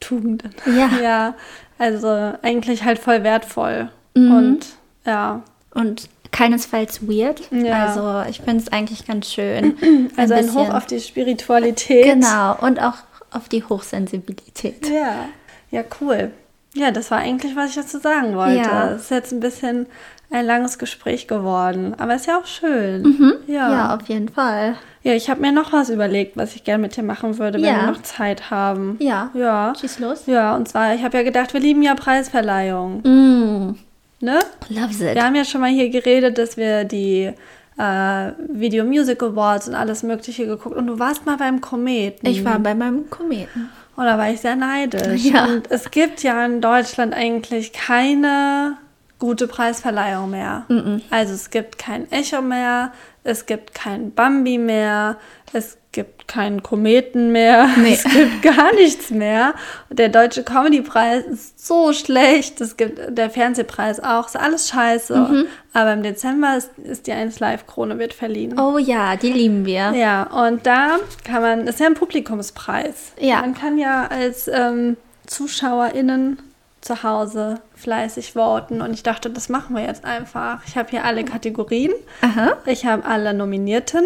Tugenden. Ja. (laughs) Ja. Also eigentlich halt voll wertvoll. Mhm. Und ja. Und keinesfalls weird. Ja. Also ich finde es eigentlich ganz schön. (clears throat) Also ein, ein Hoch auf die Spiritualität. Genau. Und auch auf die Hochsensibilität. Ja. Ja, cool. Ja, das war eigentlich, was ich dazu sagen wollte. Ja. Es ist jetzt ein bisschen ein langes Gespräch geworden. Aber ist ja auch schön. Mhm. Ja. ja, auf jeden Fall. Ja, ich habe mir noch was überlegt, was ich gerne mit dir machen würde, wenn ja. wir noch Zeit haben. Ja. Ja. Schieß los. Ja, und zwar, ich habe ja gedacht, wir lieben ja Preisverleihung. Mm. Ne? Loves it. Wir haben ja schon mal hier geredet, dass wir die äh, Video Music Awards und alles Mögliche geguckt. Und du warst mal beim Kometen. Ich war bei meinem Kometen. Und da war ich sehr neidisch. Ja. Und es gibt ja in Deutschland eigentlich keine gute Preisverleihung mehr. Mm -mm. Also es gibt kein Echo mehr, es gibt kein Bambi mehr, es gibt keinen Kometen mehr, (laughs) nee. es gibt gar nichts mehr. Der Deutsche Comedypreis ist so schlecht, es gibt der Fernsehpreis auch, ist alles scheiße. Mhm. Aber im Dezember ist, ist die 1 Live Krone wird verliehen. Oh ja, die lieben wir. Ja, und da kann man, das ist ja ein Publikumspreis. Ja. Man kann ja als ähm, ZuschauerInnen zu Hause fleißig voten und ich dachte, das machen wir jetzt einfach. Ich habe hier alle Kategorien, Aha. ich habe alle Nominierten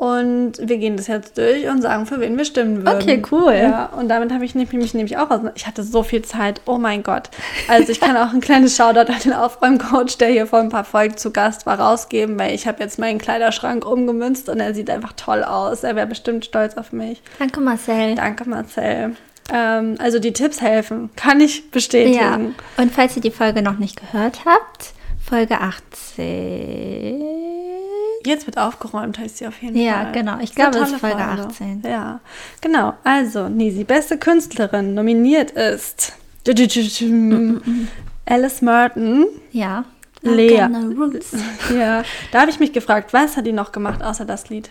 und wir gehen das jetzt durch und sagen, für wen wir stimmen würden. Okay, cool. Ja, und damit habe ich mich nämlich auch aus. Ich hatte so viel Zeit. Oh mein Gott. Also ich kann auch ein kleines Shoutout an den Aufräumcoach, der hier vor ein paar Folgen zu Gast war, rausgeben, weil ich habe jetzt meinen Kleiderschrank umgemünzt und er sieht einfach toll aus. Er wäre bestimmt stolz auf mich. Danke, Marcel. Danke, Marcel. Ähm, also die Tipps helfen. Kann ich bestätigen. Ja. Und falls ihr die Folge noch nicht gehört habt, Folge 18. Jetzt wird aufgeräumt, heißt sie auf jeden Ja, Fall. genau. Ich glaube, es ist Folge Folge. 18. Ja, genau. Also, Nisi, beste Künstlerin nominiert ist (laughs) Alice Merton. Ja. Lea. (laughs) Ja, da habe ich mich gefragt, was hat die noch gemacht außer das Lied?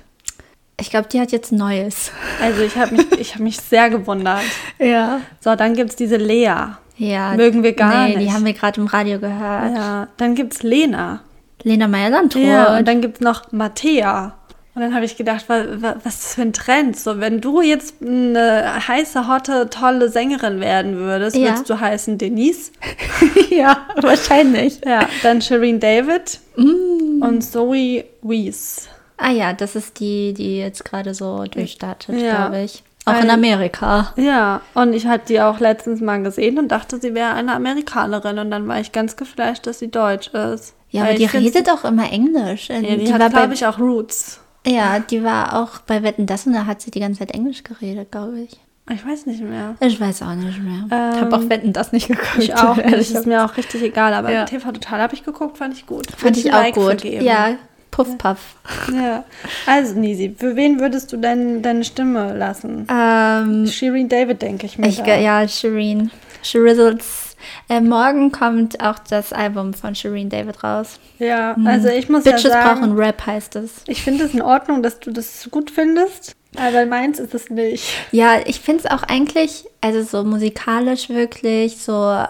Ich glaube, die hat jetzt Neues. Also ich habe mich, (laughs) ich hab mich sehr gewundert. Ja. So, dann gibt es diese Lea. Ja. Mögen wir gar nee, nicht. die haben wir gerade im Radio gehört. Ja, dann gibt es Lena. Lena Meyer-Landrut. Ja, und dann gibt es noch Mattea. Und dann habe ich gedacht, wa, wa, was das für ein Trend? So, wenn du jetzt eine heiße, hotte, tolle Sängerin werden würdest, Ja. würdest du heißen Denise. (laughs) (laughs) ja, wahrscheinlich. Ja, dann Shireen David Mm. und Zoe Wees. Ah ja, das ist die, die jetzt gerade so durchstartet, Ja. glaube ich. Auch in Amerika. Ja, und ich hatte die auch letztens mal gesehen und dachte, sie wäre eine Amerikanerin. Und dann war ich ganz geflasht, dass sie deutsch ist. Ja, Weil aber die redet auch immer Englisch. Ja, die, die hat, war bei, glaube ich, auch Roots. ja, die war auch bei Wetten, das und da hat sie die ganze Zeit Englisch geredet, glaube ich. Ich weiß nicht mehr. Ich weiß auch nicht mehr. Ähm, ich habe auch Wetten, das nicht geguckt. Ich auch nicht. ist mir auch richtig egal. Aber Ja. TV Total habe ich geguckt, fand ich gut. Fand Würde ich auch Like gut. vergeben. Ja, Puff Puff. ja. Also, Nisi, für wen würdest du denn deine Stimme lassen? Ähm, Shireen David, denke ich mir. ich, da. ja, Shireen. Shirizzles. Äh, morgen kommt auch das Album von Shireen David raus. ja, also ich muss Bitches ja sagen, brauchen Rap heißt es. ich finde es in Ordnung, dass du das gut findest. Aber meins ist es nicht. Ja, ich finde es auch eigentlich, also so musikalisch wirklich, so,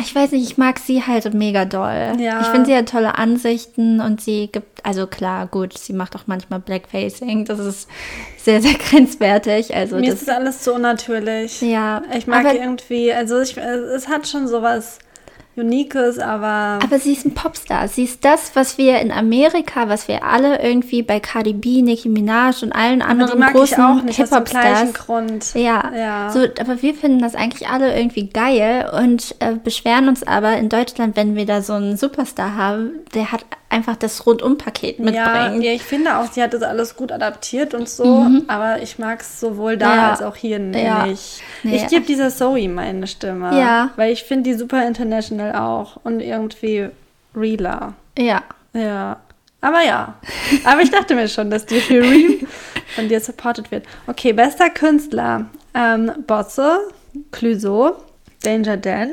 ich weiß nicht, ich mag sie halt mega doll. Ja. Ich finde, sie hat tolle Ansichten und sie gibt, also klar, gut, sie macht auch manchmal Blackfacing, das ist sehr, sehr (laughs) grenzwertig. Also Mir das, ist das alles so natürlich. ja, Ich mag irgendwie, also ich, es hat schon sowas Uniques, aber aber sie ist ein Popstar. Sie ist das, was wir in Amerika, was wir alle irgendwie bei Cardi B, Nicki Minaj und allen anderen großen Hip-Hop-Stars Grund. Ja, Ja. So, aber wir finden das eigentlich alle irgendwie geil und äh, beschweren uns aber in Deutschland, wenn wir da so einen Superstar haben, der hat einfach das Rundum-Paket Ja, mitbringt. ja, ich finde auch, sie hat das alles gut adaptiert und so, aber ich mag es sowohl da Mhm. Ja. als auch hier Ja. nicht. Nee. Ich gebe dieser Zoe meine Stimme. Ja. Weil ich finde die super international auch und irgendwie realer. Ja. Ja. Aber ja. Aber ich dachte mir schon, dass die Theorie (laughs) von dir supported wird. Okay, bester Künstler. Ähm, Bosse, Clouseau, Danger Dan,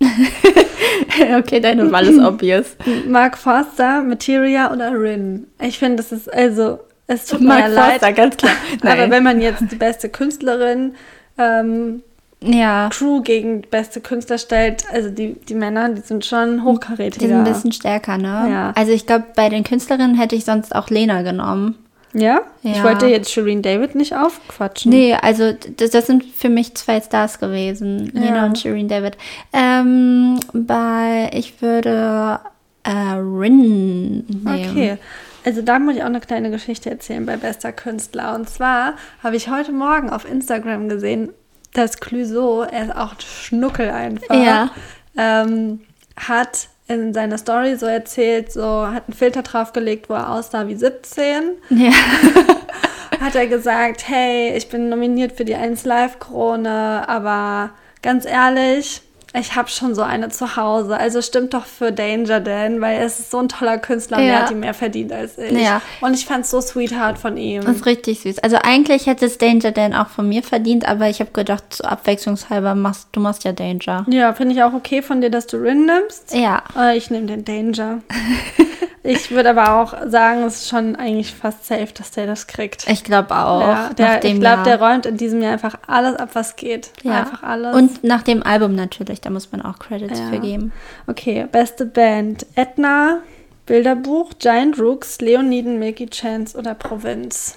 (laughs) okay, deine Wahl ist obvious. Mark Forster, Materia oder Rin? Ich finde, das ist also, es tut Mark mir ja Forster, leid. ganz klar. (laughs) Aber Nein. wenn man jetzt die beste Künstlerin, ähm, ja, Crew gegen beste Künstler stellt, also die, die Männer, die sind schon hochkarätiger. die sind ein bisschen stärker, ne? Ja. Also ich glaube, bei den Künstlerinnen hätte ich sonst auch Lena genommen. Ja? Ich Ja. wollte jetzt Shireen David nicht aufquatschen. Nee, also das, das sind für mich zwei Stars gewesen, Ja. und Shireen David. Ähm, bei, ich würde äh, Rin nehmen. Okay. Also da muss ich auch eine kleine Geschichte erzählen bei Bester Künstler. Und zwar habe ich heute Morgen auf Instagram gesehen, dass Clouseau, er ist auch Schnuckel einfach, Ja. ähm, hat in seiner Story so erzählt, so hat einen Filter draufgelegt, wo er aussah wie 17. Ja. (laughs) Hat er gesagt, hey, ich bin nominiert für die 1 Live Krone, aber ganz ehrlich, ich habe schon so eine zu Hause. Also stimmt doch für Danger Dan, weil er ist so ein toller Künstler und Ja. er hat die mehr verdient als ich. Ja. Und ich fand es so sweetheart von ihm. Das ist richtig süß. Also eigentlich hätte es Danger Dan auch von mir verdient, aber ich habe gedacht, so abwechslungshalber machst du machst ja Danger. Ja, finde ich auch okay von dir, dass du Rin nimmst. Ja. Äh, Ich nehme den Danger. (laughs) ich würde aber auch sagen, es ist schon eigentlich fast safe, dass der das kriegt. Ich glaube auch. Ja, der, ich glaube, der räumt in diesem Jahr einfach alles ab, was geht. ja. Einfach alles. Und nach dem Album natürlich, da muss man auch Credits Ja. für geben. Okay, beste Band. Edna, Bilderbuch, Giant Rooks, Leoniden, Milky Chance oder Provinz.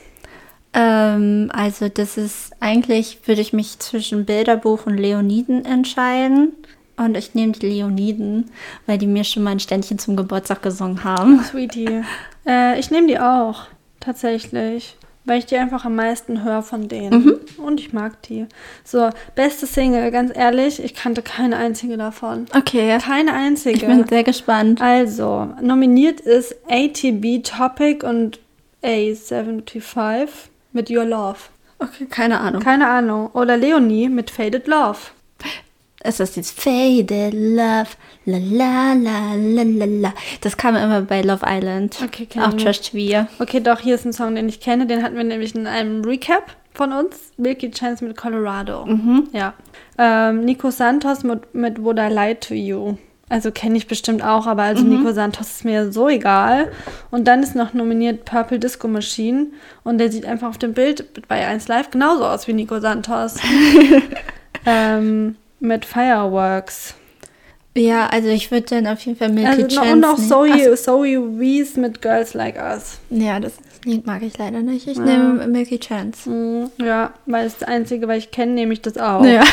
Ähm, also das ist eigentlich, würde ich mich zwischen Bilderbuch und Leoniden entscheiden. Und ich nehme die Leoniden, weil die mir schon mal ein Ständchen zum Geburtstag gesungen haben. (laughs) Sweetie. äh, ich nehme die auch, tatsächlich. Weil ich die einfach am meisten höre von denen. Mhm. Und ich mag die. So, beste Single, ganz ehrlich, ich kannte keine einzige davon. Okay. Keine einzige. Ich bin sehr gespannt. Also, nominiert ist ATB Topic und A75 mit Your Love. Okay, keine Ahnung. Keine Ahnung. Oder Leonie mit Faded Love. Es ist jetzt Faded Love, la la la la la la. Das kam immer bei Love Island. Okay, kenn Auch. Trash TV. Okay, doch, hier ist ein Song, den ich kenne. Den hatten wir nämlich in einem Recap von uns. Milky Chance mit Colorado. Ja. Ähm, Nico Santos mit, mit Would I Lie to You. Also kenne ich bestimmt auch, aber also Nico Santos ist mir so egal. Und dann ist noch nominiert Purple Disco Machine. Und der sieht einfach auf dem Bild bei 1 Live genauso aus wie Nico Santos. (laughs) ähm, mit Fireworks. Ja, also ich würde dann auf jeden Fall Milky Also, Chance und nehmen. Zoe, Zoe Wees mit Girls Like Us. Ja, das mag ich leider nicht. Ich Ja. nehme Milky Chance. Mm, Ja, weil es das Einzige, was ich kenne, nehme ich das auch. Ja.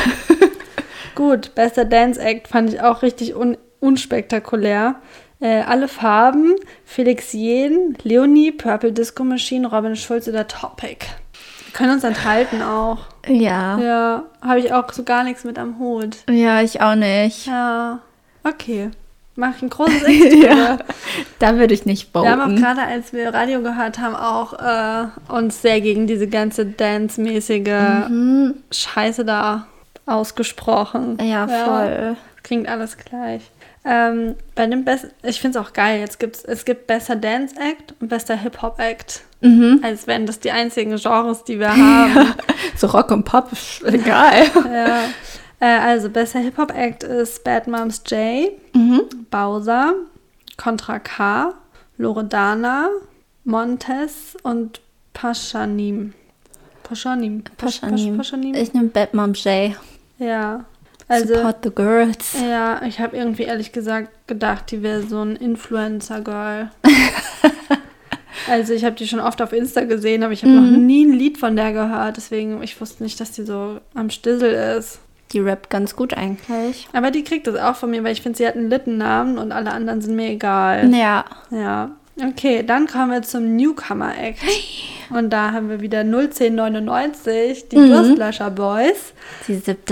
(laughs) Gut, bester Dance Act fand ich auch richtig un unspektakulär. Äh, alle Farben, Felix Jen, Leonie, Purple Disco Machine, Robin Schulz oder Topic. Wir können uns enthalten auch. Ja. Ja, habe ich auch so gar nichts mit am Hut. Ja, ich auch nicht. Ja, okay. Mach ich ein großes (laughs) X. Ja. Da würde ich nicht Wir haben auch gerade, als wir Radio gehört haben, auch äh, uns sehr gegen diese ganze Dance-mäßige Mhm. Scheiße da ausgesprochen. Ja, voll. Klingt alles gleich. Ähm, bei dem Best ich finde es auch geil. Jetzt gibt's, es gibt besser Dance Act und besser Hip Hop Act. Mhm. Als wären das die einzigen Genres, die wir (laughs) haben. So Rock und Pop ist (laughs) egal. ja. äh, also besser Hip Hop Act ist Bad Moms J, Mhm. Bowser, Contra K, Loredana, Montes und Paschanim. Paschanim. Pasch- Paschanim. Pasch- Paschanim. Ich nehme Bad Mom J. Ja. Also, Support the girls. ja, ich habe irgendwie ehrlich gesagt gedacht, die wäre so ein Influencer-Girl. (laughs) also ich habe die schon oft auf Insta gesehen, aber ich habe noch nie ein Lied von der gehört. Deswegen, ich wusste nicht, dass die so am Stissel ist. Die rappt ganz gut eigentlich. Aber die kriegt das auch von mir, weil ich finde, sie hat einen Littennamen und alle anderen sind mir egal. Ja. Ja. Okay, dann kommen wir zum Newcomer Act. Und da haben wir wieder 01099, die Mhm. Durstlöscher Boys. Sie sippt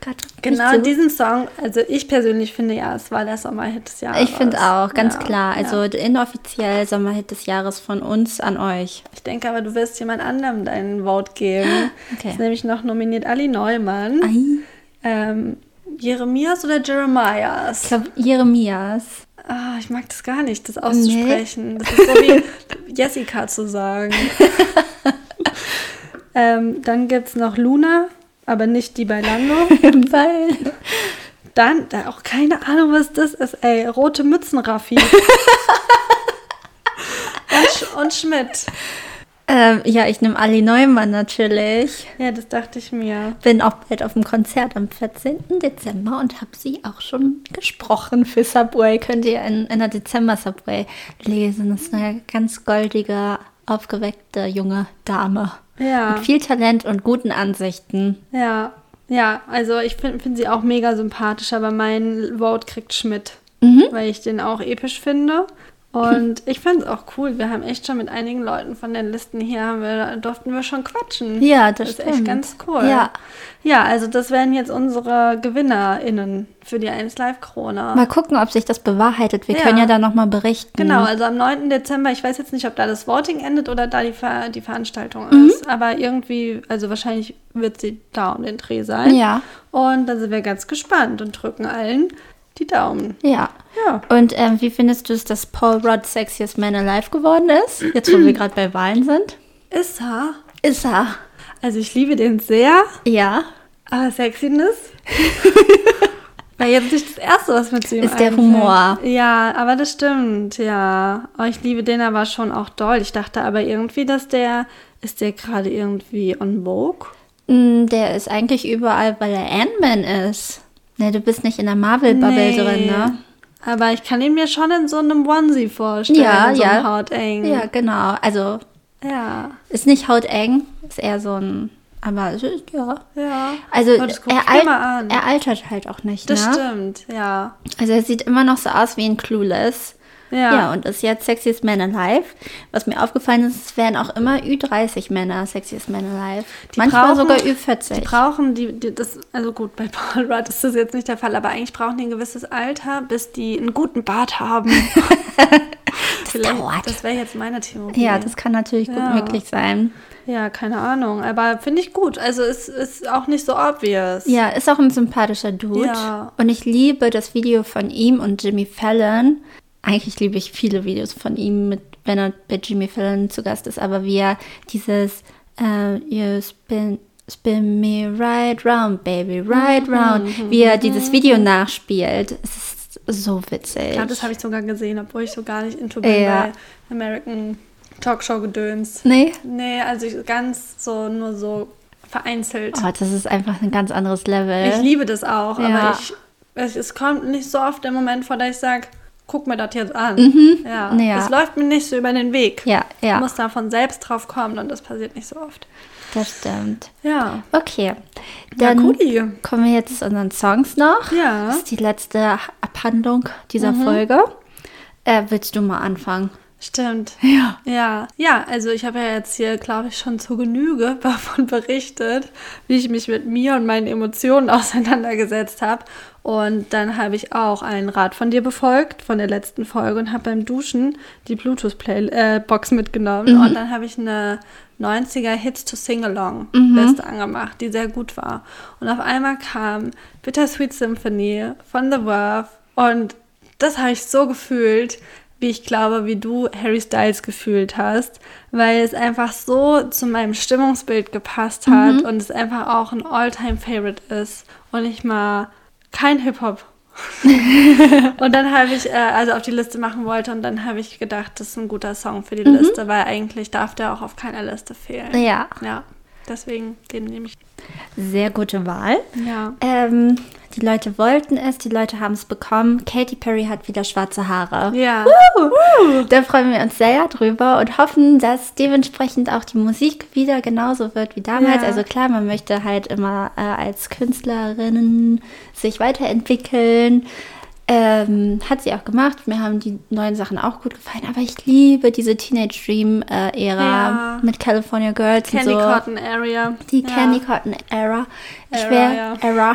grad nicht Genau, diesen Song, also ich persönlich finde ja, es war der Sommerhit des Jahres. Ich finde auch, ganz Ja, klar. Also Ja. inoffiziell Sommerhit des Jahres von uns an euch. Ich denke aber, du wirst jemand anderem deinen Vote geben. (gasps) Okay. Ist nämlich noch nominiert Ali Neumann. Ähm, Jeremias oder Jeremias? Ich glaube, Jeremias. Ah, ich mag das gar nicht, das auszusprechen. Das ist so wie (laughs) Jessica zu sagen. (laughs) ähm, dann gibt es noch Luna, aber nicht die bei Lando. (laughs) Weil. Dann, da auch keine Ahnung, was das ist, ey. Rote Mützen, Raffi. (laughs) und, Sch und Schmidt. Ähm, ja, ich nehme Ali Neumann natürlich. Ja, das dachte ich mir. Bin auch bald auf dem Konzert am 14. Dezember und habe sie auch schon gesprochen für Subway. Könnt ihr in, in der Dezember-Subway lesen. Das ist eine ganz goldige, aufgeweckte junge Dame. Ja. Mit viel Talent und guten Ansichten. Ja, ja, also ich finde find sie auch mega sympathisch, aber mein Vote kriegt Schmidt, Mhm. weil ich den auch episch finde. Und ich finde es auch cool. Wir haben echt schon mit einigen Leuten von den Listen hier, haben wir, durften wir schon quatschen. Ja, das, Das ist stimmt. echt ganz cool. Ja. Ja, also das wären jetzt unsere GewinnerInnen für die 1 Live Krone. Mal gucken, ob sich das bewahrheitet. Wir Ja. können ja da nochmal berichten. Genau, also am 9. Dezember, ich weiß jetzt nicht, ob da das Voting endet oder da die, Ver die Veranstaltung Mhm. ist, aber irgendwie, also wahrscheinlich wird sie da um den Dreh sein. Ja. Und da sind wir ganz gespannt und drücken allen die Daumen. Ja. Ja. Und ähm, wie findest du es, dass Paul Rudd Sexiest Man Alive geworden ist? Jetzt, wo wir (clears throat) gerade bei Wahlen sind. Ist er? Ist er. Also ich liebe den sehr, Ja. aber Sexiness (laughs) war jetzt nicht das Erste, was mir zu ihm Ist der einfällt. Humor. Ja, aber das stimmt, ja. Oh, ich liebe den aber schon auch doll. Ich dachte aber irgendwie, dass der, ist der gerade irgendwie on Vogue? Mm, Der ist eigentlich überall, weil er Ant-Man ist. Ne, du bist nicht in der Marvel-Bubble Nee. drin, ne? Aber ich kann ihn mir schon in so einem Onesie vorstellen. Ja, so ja. Hauteng. Ja, genau. Also, Ja. ist nicht hauteng, ist eher so ein. Aber ja. Ja. Also, er, an. er altert halt auch nicht, Das ne? stimmt, ja. Also, er sieht immer noch so aus wie ein Clueless. Ja. Ja, und ist jetzt Sexiest Man Alive. Was mir aufgefallen ist, es werden auch immer Ü30 Männer Sexiest Man Alive. Die Manchmal brauchen- sogar Die Ü40. brauchen die, die, das, also gut, bei Paul Rudd ist das jetzt nicht der Fall, aber eigentlich brauchen die ein gewisses Alter, bis die einen guten Bart haben. (laughs) das (laughs) dauert. Das wäre jetzt meine Theorie. Ja, das kann natürlich gut Ja. möglich sein. Ja, keine Ahnung, aber finde ich gut. Also es ist auch nicht so obvious. Ja, ist auch ein sympathischer Dude. Ja. Und ich liebe das Video von ihm und Jimmy Fallon. Eigentlich liebe ich viele Videos von ihm, mit, wenn er bei Jimmy Fallon zu Gast ist. Aber wie er dieses äh, You spin, spin me right round, baby, right Mhm, round, wie er dieses Video nachspielt. Es ist so witzig. Ich glaube, das habe ich sogar gesehen, obwohl ich so gar nicht into bin Ja. bei American Talkshow-Gedöns. nee? Nee, also ich, ganz so, nur so vereinzelt. Oh, das ist einfach ein ganz anderes Level. Ich liebe das auch, Ja. aber ich, es, es kommt nicht so oft der Moment vor, dass ich sage, guck mir das jetzt an. Ja. Ja. Es läuft mir nicht so über den Weg. ja, ja, Ich muss da von selbst drauf kommen und das passiert nicht so oft. das stimmt. Ja. Okay, Ja, dann cooli. kommen wir jetzt zu unseren Songs noch. Ja. Das ist die letzte Abhandlung dieser Folge. Äh, willst du mal anfangen? Stimmt. Ja. Ja, ja, also ich habe ja jetzt hier, glaube ich, schon zur Genüge (laughs) davon berichtet, wie ich mich mit mir und meinen Emotionen (laughs) auseinandergesetzt habe. Und dann habe ich auch einen Rat von dir befolgt, von der letzten Folge, und habe beim Duschen die Bluetooth-Box mitgenommen. Und dann habe ich eine 90er Hits to Sing Along Liste angemacht, die sehr gut war. Und auf einmal kam Bittersweet Symphony von The Verve und das habe ich so gefühlt, wie ich glaube, wie du Harry Styles gefühlt hast, weil es einfach so zu meinem Stimmungsbild gepasst hat und es einfach auch ein All-Time-Favorite ist und ich mal kein Hip-Hop. (laughs) und dann habe ich, äh, also auf die Liste machen wollte und dann habe ich gedacht, das ist ein guter Song für die Liste, weil eigentlich darf der auch auf keiner Liste fehlen. Ja, Ja, deswegen den nehme ich. sehr gute Wahl. Ja. Ähm, die Leute wollten es, die Leute haben es bekommen. Katy Perry hat wieder schwarze Haare. Ja. Da freuen wir uns sehr drüber und hoffen, dass dementsprechend auch die Musik wieder genauso wird wie damals. Ja. Also klar, man möchte halt immer äh, als Künstlerin sich weiterentwickeln. Ähm, hat sie auch gemacht. Mir haben die neuen Sachen auch gut gefallen. Aber ich liebe diese Teenage Dream äh, Ära Ja. mit California Girls Candy und so. Cotton Area. Die ja. Candy Cotton Era. Ich wäre ja. Era.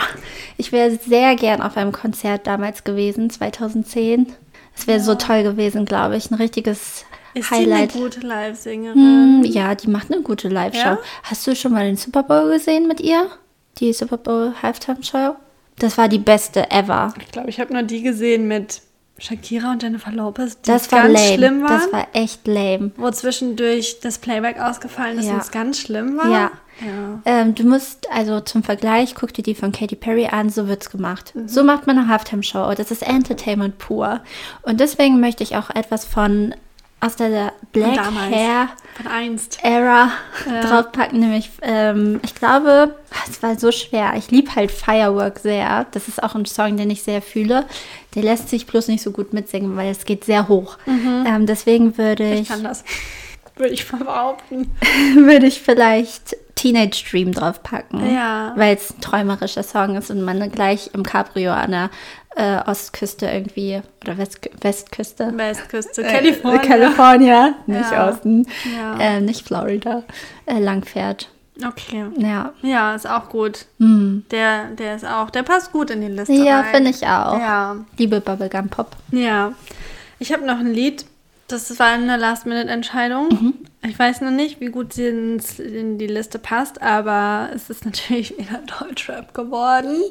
Ich wäre sehr gern auf einem Konzert damals gewesen, 2010. Es wäre so toll gewesen, glaube ich. Ein richtiges Ist Highlight. sie eine gute Live-Sängerin? Hm, ja, die macht eine gute Live-Show. Hast du schon mal den Super Bowl gesehen mit ihr? Die Super Bowl Halftime Show? Das war die beste ever. Ich glaube, ich habe nur die gesehen mit Shakira und Jennifer Lopez, die Das war ganz lame. schlimm war. Das war echt lame. wo zwischendurch das Playback ausgefallen ist Ja. und es ganz schlimm war. Ja. ja. Ähm, du musst, also zum Vergleich, guck dir die von Katy Perry an, so wird's gemacht. Mhm. So macht man eine Halftime-Show. Das ist Entertainment pur. Und deswegen möchte ich auch etwas von aus der Black damals. Hair. Era Ja. draufpacken, nämlich, ähm, ich glaube, es war so schwer. Ich liebe halt Firework sehr. Das ist auch ein Song, den ich sehr fühle. Der lässt sich bloß nicht so gut mitsingen, weil es geht sehr hoch. Ähm, deswegen würde Mhm. Ich ich, kann das. Würde ich behaupten. (laughs) würde ich vielleicht Teenage Dream draufpacken. Ja. Weil es ein träumerischer Song ist und man gleich im Cabrio an der äh, Ostküste irgendwie oder West, Westküste. Westküste, Äh, Kalifornien. California, nicht Ja. Osten, Ja. äh, nicht Florida, äh, lang fährt. Okay. Ja, Ja, ist auch gut. hm. Der, der ist auch, der passt gut in die Liste. ja finde ich auch. Ja. Liebe Bubblegum Pop. Ja. Ich habe noch ein Lied, das war eine Last-Minute-Entscheidung. Mhm. Ich weiß noch nicht, wie gut sie in die Liste passt, aber es ist natürlich (laughs) wieder Deutschrap geworden.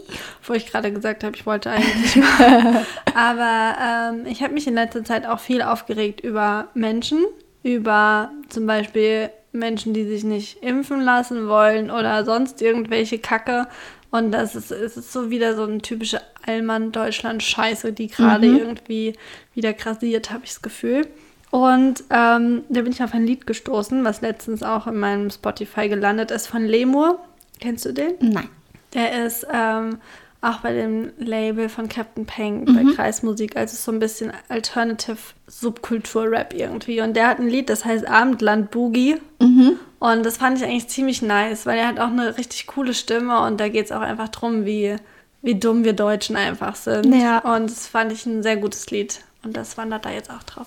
Wo ich gerade gesagt habe, ich wollte eigentlich mal. (laughs) aber ähm, ich habe mich in letzter Zeit auch viel aufgeregt über Menschen, über zum Beispiel Menschen, die sich nicht impfen lassen wollen oder sonst irgendwelche Kacke. Und das ist, es ist so wieder so eine typische Allmann-Deutschland-Scheiße, die gerade irgendwie wieder grassiert, habe ich das Gefühl. Und ähm, da bin ich auf ein Lied gestoßen, was letztens auch in meinem Spotify gelandet ist, von Lemur. Kennst du den? Nein. Der ist ähm, auch bei dem Label von Captain Peng bei Kreismusik, also so ein bisschen Alternative Subkultur-Rap irgendwie. Und der hat ein Lied, das heißt Abendland Boogie. Und das fand ich eigentlich ziemlich nice, weil er hat auch eine richtig coole Stimme und da geht es auch einfach drum, wie, wie dumm wir Deutschen einfach sind. Ja. Und das fand ich ein sehr gutes Lied. Und das wandert da jetzt auch drauf.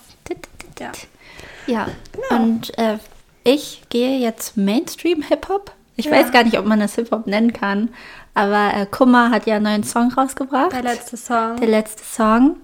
Ja. Ja, Genau. und äh, ich gehe jetzt Mainstream Hip-Hop. Ich Ja. weiß gar nicht, ob man das Hip-Hop nennen kann, aber äh, Kummer hat ja einen neuen Song rausgebracht. Der letzte Song. Der letzte Song.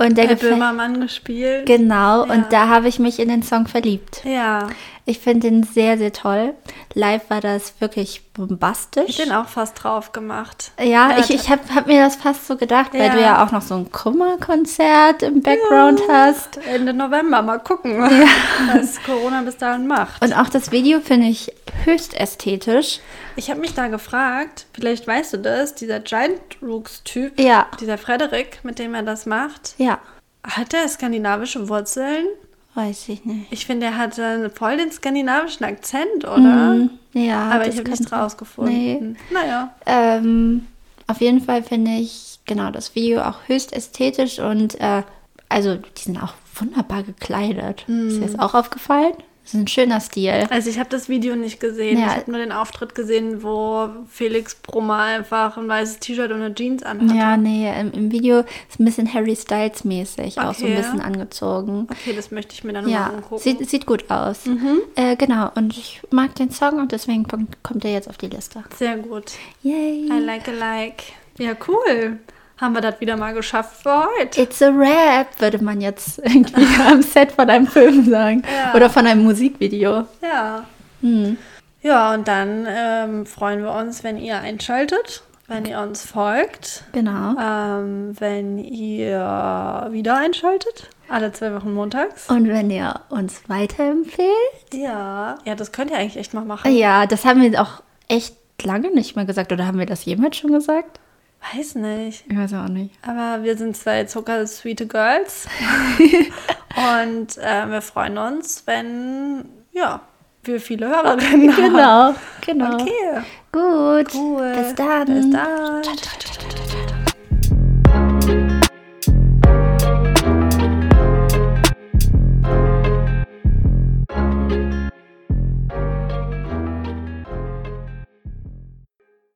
Und der Herr. Böhmermann gespielt. Genau, Ja. und da habe ich mich in den Song verliebt. ja. Ich finde den sehr, sehr toll. Live war das wirklich bombastisch. Ich den auch fast drauf gemacht. Ja, Ja, ich, ich habe hab mir das fast so gedacht, weil Ja. du ja auch noch so ein Kummerkonzert im Background hast. Ende November, mal gucken, (laughs) was Corona bis dahin macht. Und auch das Video finde ich höchst ästhetisch. Ich habe mich da gefragt, vielleicht weißt du das, dieser Giant Rooks-Typ, Ja. dieser Frederik, mit dem er das macht, Ja, hat er skandinavische Wurzeln? Weiß ich nicht. Ich finde, er hatte voll den skandinavischen Akzent, oder? Mhm, Ja, Aber ich habe nichts rausgefunden. Nee. Naja. Ähm, auf jeden Fall finde ich genau das Video auch höchst ästhetisch und äh, also die sind auch wunderbar gekleidet. Ist dir das auch aufgefallen? Das ist ein schöner Stil. Also ich habe das Video nicht gesehen. Ja. Ich habe nur den Auftritt gesehen, wo Felix Brummer einfach ein weißes T-Shirt und eine Jeans anhat. Ja, nee, im, im Video ist ein bisschen Harry Styles mäßig, auch so ein Okay. bisschen angezogen. Okay, das möchte ich mir dann mal Ja, angucken. sieht, sieht gut aus. Äh, genau, und ich mag den Song und deswegen kommt, kommt er jetzt auf die Liste. Sehr gut. Yay! I like a like. Ja, cool. Haben wir das wieder mal geschafft für heute. It's a rap, würde man jetzt (laughs) irgendwie (laughs) am Set von einem Film sagen. Ja. Oder von einem Musikvideo. Ja. Hm. Ja, und dann ähm, freuen wir uns, wenn ihr einschaltet, wenn ihr uns folgt, Genau. ähm, wenn ihr wieder einschaltet, alle zwei Wochen montags. Und wenn ihr uns weiterempfehlt? Ja. Ja, das könnt ihr eigentlich echt mal machen. Ja, das haben wir auch echt lange nicht mehr gesagt. Oder haben wir das jemals schon gesagt? Weiß nicht. Ich weiß auch nicht. Aber wir sind zwei zuckersweete Girls. (laughs) und äh, wir freuen uns, wenn, ja, wir viele Hörerinnen haben. Genau, genau. Okay. Gut. Cool. Bis dann. Bis dann.